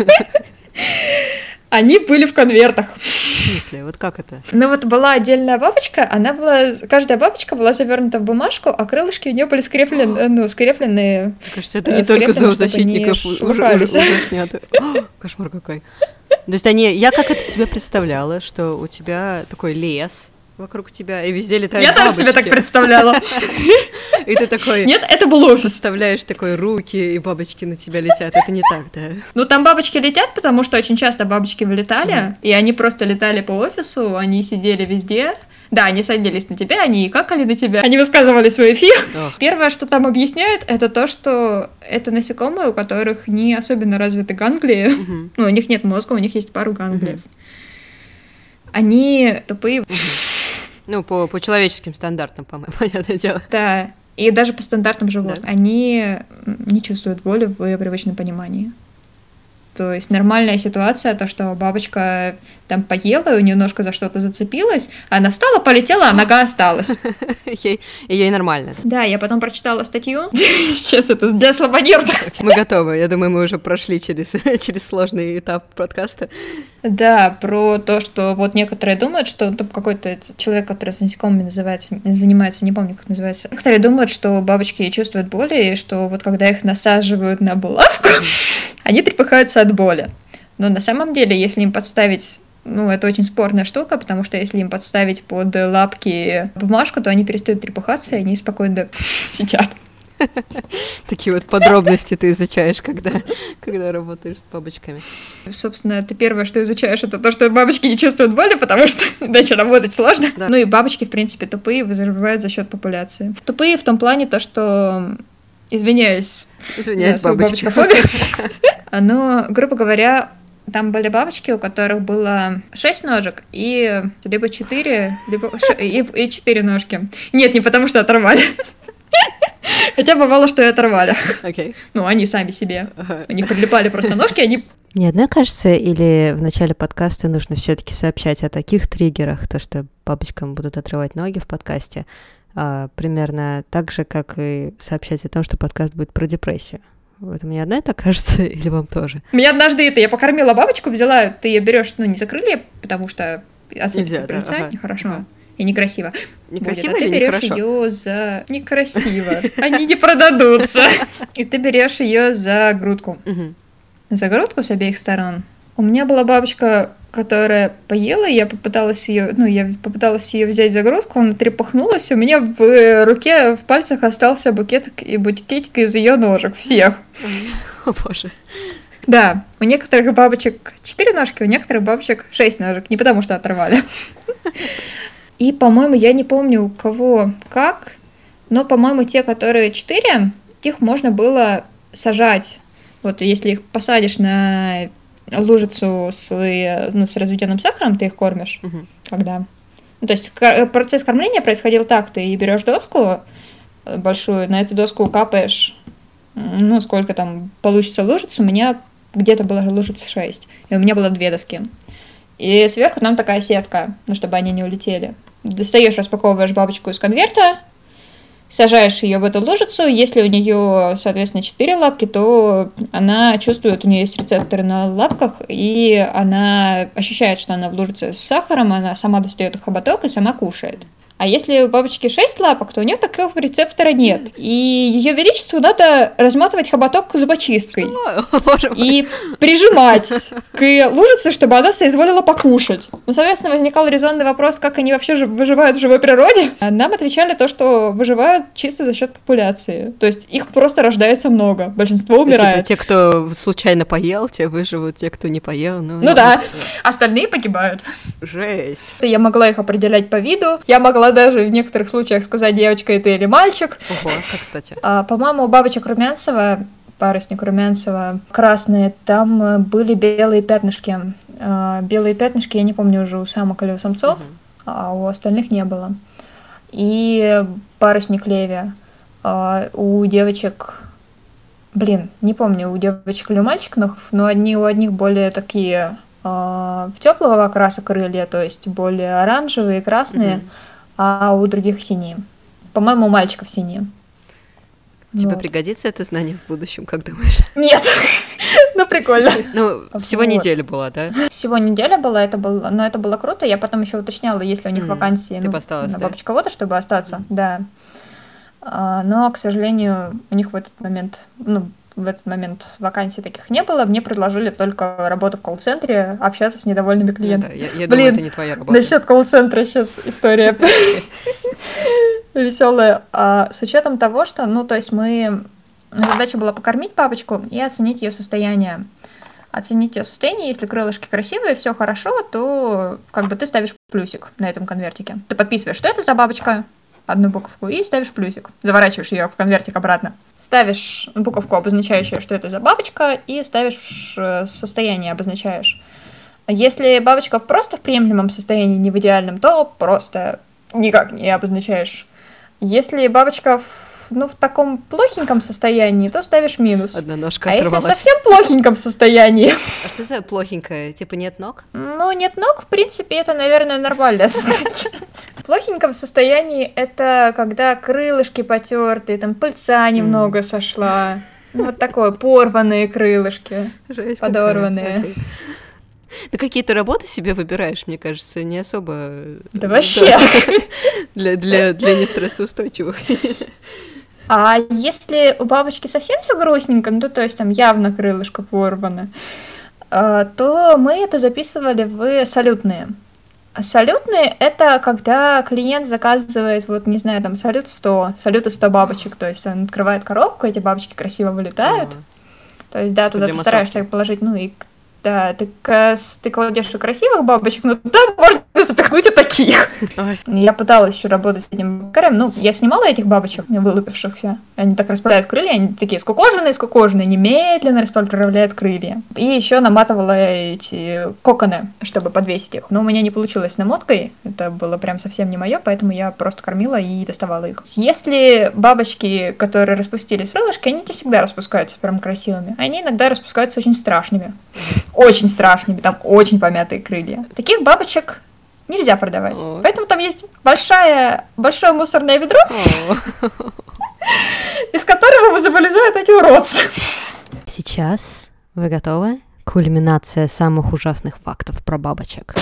Speaker 2: Они были в конвертах.
Speaker 3: смысле? Вот как это?
Speaker 2: Ну вот была отдельная бабочка, она была, каждая бабочка была завернута в бумажку, а крылышки у нее были скреплены, ну, скрепленные.
Speaker 3: Мне кажется, это не только зоозащитников уже снято. Кошмар какой. То есть они, я как это себе представляла, что у тебя такой лес, вокруг тебя, и везде летают
Speaker 2: Я
Speaker 3: бабочки.
Speaker 2: тоже себе так представляла.
Speaker 3: И ты такой...
Speaker 2: Нет, это был офис.
Speaker 3: Представляешь такой руки, и бабочки на тебя летят. Это не так, да?
Speaker 2: Ну, там бабочки летят, потому что очень часто бабочки вылетали, и они просто летали по офису, они сидели везде, да, они садились на тебя, они какали на тебя, они высказывали свой эфир.
Speaker 3: Ох.
Speaker 2: Первое, что там объясняют, это то, что это насекомые, у которых не особенно развиты ганглии.
Speaker 3: Мгм.
Speaker 2: Ну, у них нет мозга, у них есть пару ганглиев. Они тупые,
Speaker 3: Ну, по, по человеческим стандартам, по-моему, понятное дело.
Speaker 2: да, и даже по стандартам животных.
Speaker 3: Да.
Speaker 2: Они не чувствуют боли в привычном понимании. То есть нормальная ситуация, то, что бабочка там поела, и ножка за что-то зацепилась, она встала, полетела, а нога осталась.
Speaker 3: Ей, ей нормально.
Speaker 2: Да, я потом прочитала статью. Сейчас это для слабонервных.
Speaker 3: Мы готовы. Я думаю, мы уже прошли через, через сложный этап подкаста.
Speaker 2: Да, про то, что вот некоторые думают, что там какой-то человек, который с насекомыми называется, занимается, не помню, как называется. Некоторые думают, что бабочки чувствуют боли, и что вот когда их насаживают на булавку, они трепыхаются от боли. Но на самом деле, если им подставить ну, это очень спорная штука, потому что если им подставить под лапки бумажку, то они перестают трепыхаться, и они спокойно сидят.
Speaker 3: Такие вот подробности ты изучаешь, когда, когда работаешь с бабочками.
Speaker 2: Собственно, это первое, что изучаешь, это то, что бабочки не чувствуют боли, потому что иначе работать сложно.
Speaker 3: Да.
Speaker 2: Ну и бабочки, в принципе, тупые, выживают за счет популяции. Тупые в том плане то, что извиняюсь,
Speaker 3: Извиняюсь,
Speaker 2: бабочкофобию. Но, грубо говоря, там были бабочки, у которых было 6 ножек и либо 4, либо ш- и, и 4 ножки. Нет, не потому что оторвали. Хотя бывало, что и оторвали.
Speaker 3: Окей.
Speaker 2: Ну, они сами себе. Них прилипали просто ножки, они
Speaker 1: Мне одной кажется, или в начале подкаста нужно все-таки сообщать о таких триггерах, то, что бабочкам будут отрывать ноги в подкасте, а, примерно так же, как и сообщать о том, что подкаст будет про депрессию. Вот мне одной так кажется, или вам тоже?
Speaker 2: Меня однажды это, я покормила бабочку, взяла, ты ее берешь, ну, не закрыли, потому что оценится
Speaker 3: Нельзя, да, ага,
Speaker 2: нехорошо.
Speaker 3: ага.
Speaker 2: И некрасиво.
Speaker 3: Некрасиво
Speaker 2: Будет, а
Speaker 3: или
Speaker 2: ты берешь ее за... Некрасиво. Они не продадутся. И ты берешь ее за грудку. За грудку с обеих сторон. У меня была бабочка, которая поела, и я попыталась ее, ну, я попыталась ее взять за грудку, она трепыхнулась, у меня в э, руке, в пальцах остался букет и букетик из ее ножек, всех.
Speaker 3: О боже.
Speaker 2: Да, у некоторых бабочек 4 ножки, у некоторых бабочек 6 ножек, не потому что оторвали. И, по-моему, я не помню у кого как, но, по-моему, те, которые 4, их можно было сажать. Вот если их посадишь на лужицу с, ну, с разведенным сахаром, ты их кормишь,
Speaker 3: Мгм.
Speaker 2: когда... Ну, то есть процесс кормления происходил так, ты берешь доску э, большую, на эту доску капаешь, ну, сколько там получится лужиц, у меня где-то было лужиц 6, и у меня было две доски. И сверху там такая сетка, ну, чтобы они не улетели. Достаешь, распаковываешь бабочку из конверта, сажаешь ее в эту лужицу. Если у нее, соответственно, четыре лапки, то она чувствует, у нее есть рецепторы на лапках, и она ощущает, что она в лужице с сахаром, она сама достает хоботок и сама кушает. А если у бабочки 6 лапок, то у нее такого рецептора нет. И ее величеству надо разматывать хоботок зубочисткой
Speaker 3: мой.
Speaker 2: и прижимать к лужице, чтобы она соизволила покушать. Ну, соответственно, возникал резонный вопрос, как они вообще жи- выживают в живой природе. А Нам отвечали то, что выживают чисто за счет популяции. То есть их просто рождается много, большинство
Speaker 3: Ну,
Speaker 2: умирает.
Speaker 3: Типа, те, кто случайно поел, те выживут, те, кто не поел, ну...
Speaker 2: Ну да, остальные погибают.
Speaker 3: Жесть.
Speaker 2: Я могла их определять по виду. Я могла даже в некоторых случаях сказать, девочка это или мальчик.
Speaker 3: Ого, как кстати.
Speaker 2: А, по-моему, у бабочек Румянцева, парусник Румянцева, красные, там э, были белые пятнышки. А, белые пятнышки, я не помню уже у самок или у самцов,
Speaker 3: Мгм.
Speaker 2: а у остальных не было. И парусник Леви. А, у девочек, блин, не помню, у девочек или у мальчиков, но, одни у одних более такие а, теплого окраса крылья, то есть более оранжевые, красные,
Speaker 3: Мгм.
Speaker 2: А у других синие. По-моему, у мальчиков синие.
Speaker 3: Тебе вот. пригодится это знание в будущем, как думаешь?
Speaker 2: Нет. ну, прикольно.
Speaker 3: Ну, всего неделя была, да?
Speaker 2: Всего неделя была, это было, но это было круто. Я потом еще уточняла, есть ли у них вакансии ну, на бабочковода, чтобы остаться, да. А, но, к сожалению, у них в этот момент, ну, в этот момент вакансий таких не было. Мне предложили только работу в колл-центре, общаться с недовольными клиентами.
Speaker 3: я, я Блин, думаю, это не твоя работа.
Speaker 2: Насчет колл-центра сейчас история веселая. А, с учетом того, что, ну, то есть мы... Задача была покормить папочку и оценить ее состояние. Оценить ее состояние, если крылышки красивые, все хорошо, то как бы ты ставишь плюсик на этом конвертике. Ты подписываешь, что это за бабочка, одну буковку и ставишь плюсик. Заворачиваешь ее в конвертик обратно. Ставишь буковку, обозначающую, что это за бабочка, и ставишь э, состояние, обозначаешь. Если бабочка просто в приемлемом состоянии, не в идеальном, то просто никак не обозначаешь. Если бабочка в ну, в таком плохеньком состоянии, то ставишь минус.
Speaker 3: Одна ножка
Speaker 2: А если в совсем плохеньком состоянии...
Speaker 3: А что за плохенькое? Типа нет ног?
Speaker 2: Ну, нет ног, в принципе, это, наверное, нормально. В плохеньком состоянии это когда крылышки потертые, там пыльца немного сошла. Ну, вот такое, порванные крылышки, подорванные.
Speaker 3: Да какие-то работы себе выбираешь, мне кажется, не особо...
Speaker 2: Да вообще!
Speaker 3: Для, для, для нестрессоустойчивых.
Speaker 2: А если у бабочки совсем все грустненько, ну то есть там явно крылышко порвано, а, то мы это записывали в салютные. Салютные — это когда клиент заказывает, вот, не знаю, там, салют 100, салюты 100 бабочек, то есть он открывает коробку, эти бабочки красиво вылетают, а, то есть, да, туда ты стараешься положить, ну, и да, ты, ты кладешь красивых бабочек, но туда можно запихнуть и таких. Ой. Я пыталась еще работать с этим бакарем. Ну, я снимала этих бабочек, вылупившихся. Они так расправляют крылья, они такие скукоженные, скукоженные, немедленно расправляют крылья. И еще наматывала эти коконы, чтобы подвесить их. Но у меня не получилось намоткой, это было прям совсем не мое, поэтому я просто кормила и доставала их. Если бабочки, которые распустились крылышки, они не всегда распускаются прям красивыми. Они иногда распускаются очень страшными очень страшными, там очень помятые крылья. Таких бабочек нельзя продавать. О. Поэтому там есть большая, большое мусорное ведро, из которого вылезают эти уродцы.
Speaker 1: Сейчас вы готовы? Кульминация самых ужасных фактов про бабочек.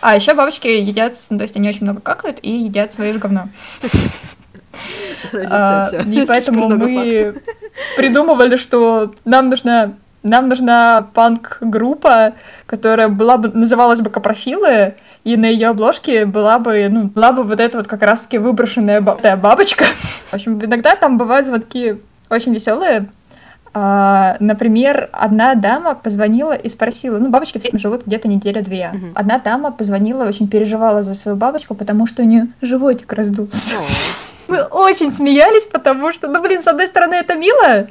Speaker 2: А еще бабочки едят, ну, то есть они очень много какают и едят свое говно. А, и поэтому мы придумывали, что нам нужна нам нужна панк-группа, которая была бы, называлась бы Капрофилы, и на ее обложке была бы, ну, была бы вот эта вот как раз-таки выброшенная бабочка. В общем, иногда там бывают звонки очень веселые. А, например, одна дама позвонила и спросила, ну, бабочки все живут где-то неделя-две. Угу. Одна дама позвонила, очень переживала за свою бабочку, потому что у нее животик раздулся. Мы очень смеялись, потому что, ну, блин, с одной стороны, это мило,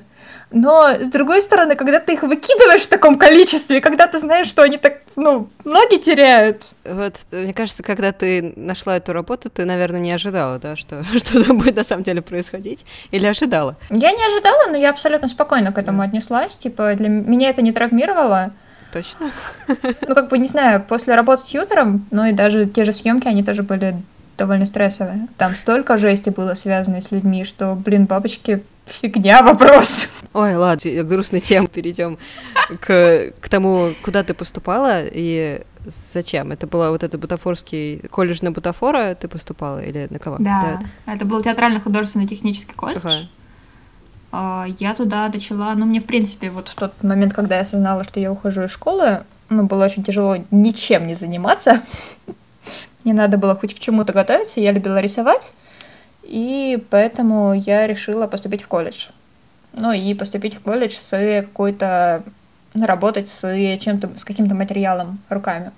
Speaker 2: но, с другой стороны, когда ты их выкидываешь в таком количестве, когда ты знаешь, что они так, ну, ноги теряют.
Speaker 3: Вот, мне кажется, когда ты нашла эту работу, ты, наверное, не ожидала, да, что что-то будет на самом деле происходить? Или ожидала?
Speaker 2: Я не ожидала, но я абсолютно спокойно к этому отнеслась. Типа, для меня это не травмировало.
Speaker 3: Точно?
Speaker 2: Ну, как бы, не знаю, после работы с Ютером, ну и даже те же съемки, они тоже были довольно стрессовые. Там столько жести было связано с людьми, что, блин, бабочки фигня вопрос.
Speaker 3: Ой, ладно, к грустной теме перейдем к, к тому, куда ты поступала и зачем. Это была вот это бутафорский колледж на бутафора ты поступала или на кого?
Speaker 2: Да, да. это был театрально-художественно-технический колледж. Ага. А, я туда дочела, ну, мне, в принципе, вот в тот момент, когда я осознала, что я ухожу из школы, ну, было очень тяжело ничем не заниматься. Мне надо было хоть к чему-то готовиться, я любила рисовать, и поэтому я решила поступить в колледж. Ну и поступить в колледж с какой-то работать с чем-то, с каким-то материалом руками,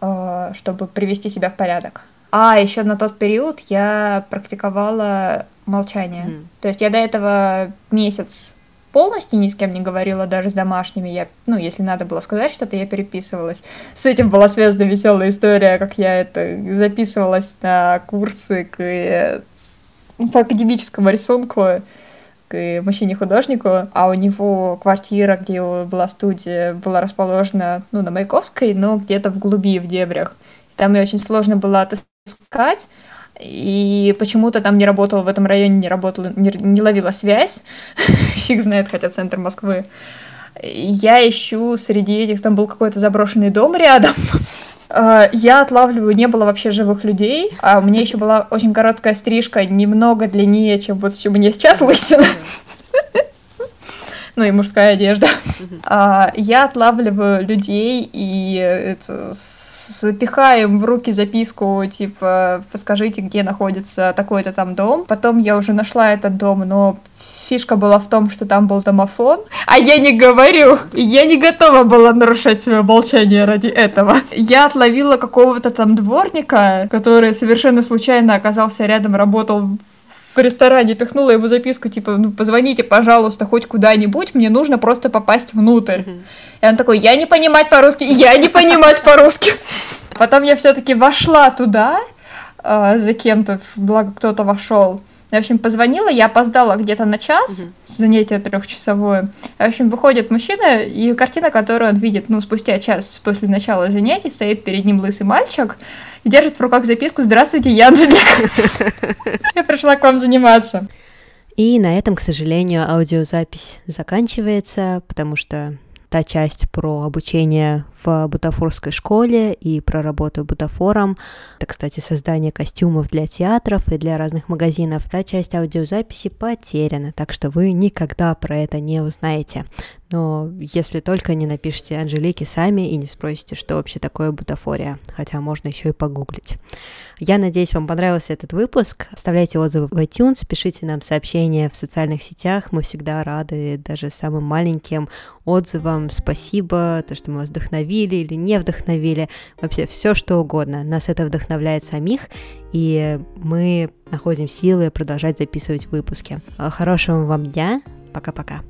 Speaker 2: э, чтобы привести себя в порядок. А еще на тот период я практиковала молчание. Mm. То есть я до этого месяц полностью ни с кем не говорила, даже с домашними. Я, ну, если надо было сказать что-то, я переписывалась. С этим была связана веселая история, как я это записывалась на курсы к, по академическому рисунку к мужчине-художнику, а у него квартира, где была студия, была расположена, ну, на Маяковской, но где-то в глуби, в дебрях. Там ее очень сложно было отыскать, и почему-то там не работала, в этом районе не работала, не, не ловила связь, фиг знает, хотя центр Москвы. Я ищу среди этих, там был какой-то заброшенный дом рядом, а, я отлавливаю, не было вообще живых людей, а у меня еще была очень короткая стрижка, немного длиннее, чем вот у меня сейчас лысина ну и мужская одежда. А, я отлавливаю людей и это, запихаем в руки записку, типа, подскажите, где находится такой-то там дом. Потом я уже нашла этот дом, но фишка была в том, что там был домофон, а я не говорю, я не готова была нарушать свое молчание ради этого. Я отловила какого-то там дворника, который совершенно случайно оказался рядом, работал в ресторане пихнула ему записку, типа, ну, позвоните, пожалуйста, хоть куда-нибудь, мне нужно просто попасть внутрь. Mm-hmm. И он такой, я не понимать по-русски, я не понимать по-русски. Потом я все-таки вошла туда э, за кем-то, благо кто-то вошел. В общем, позвонила, я опоздала где-то на час, угу. занятие трехчасовое. В общем, выходит мужчина, и картина, которую он видит, ну, спустя час после начала занятий, стоит перед ним лысый мальчик и держит в руках записку «Здравствуйте, я Анжелика». Я пришла к вам заниматься.
Speaker 1: И на этом, к сожалению, аудиозапись заканчивается, потому что та часть про обучение в бутафорской школе и про работу бутафором. Это, кстати, создание костюмов для театров и для разных магазинов. Та часть аудиозаписи потеряна, так что вы никогда про это не узнаете но если только не напишите Анжелике сами и не спросите, что вообще такое бутафория, хотя можно еще и погуглить. Я надеюсь, вам понравился этот выпуск. Оставляйте отзывы в iTunes, пишите нам сообщения в социальных сетях. Мы всегда рады даже самым маленьким отзывам. Спасибо, то, что мы вас вдохновили или не вдохновили. Вообще все, что угодно. Нас это вдохновляет самих, и мы находим силы продолжать записывать выпуски. Хорошего вам дня. Пока-пока.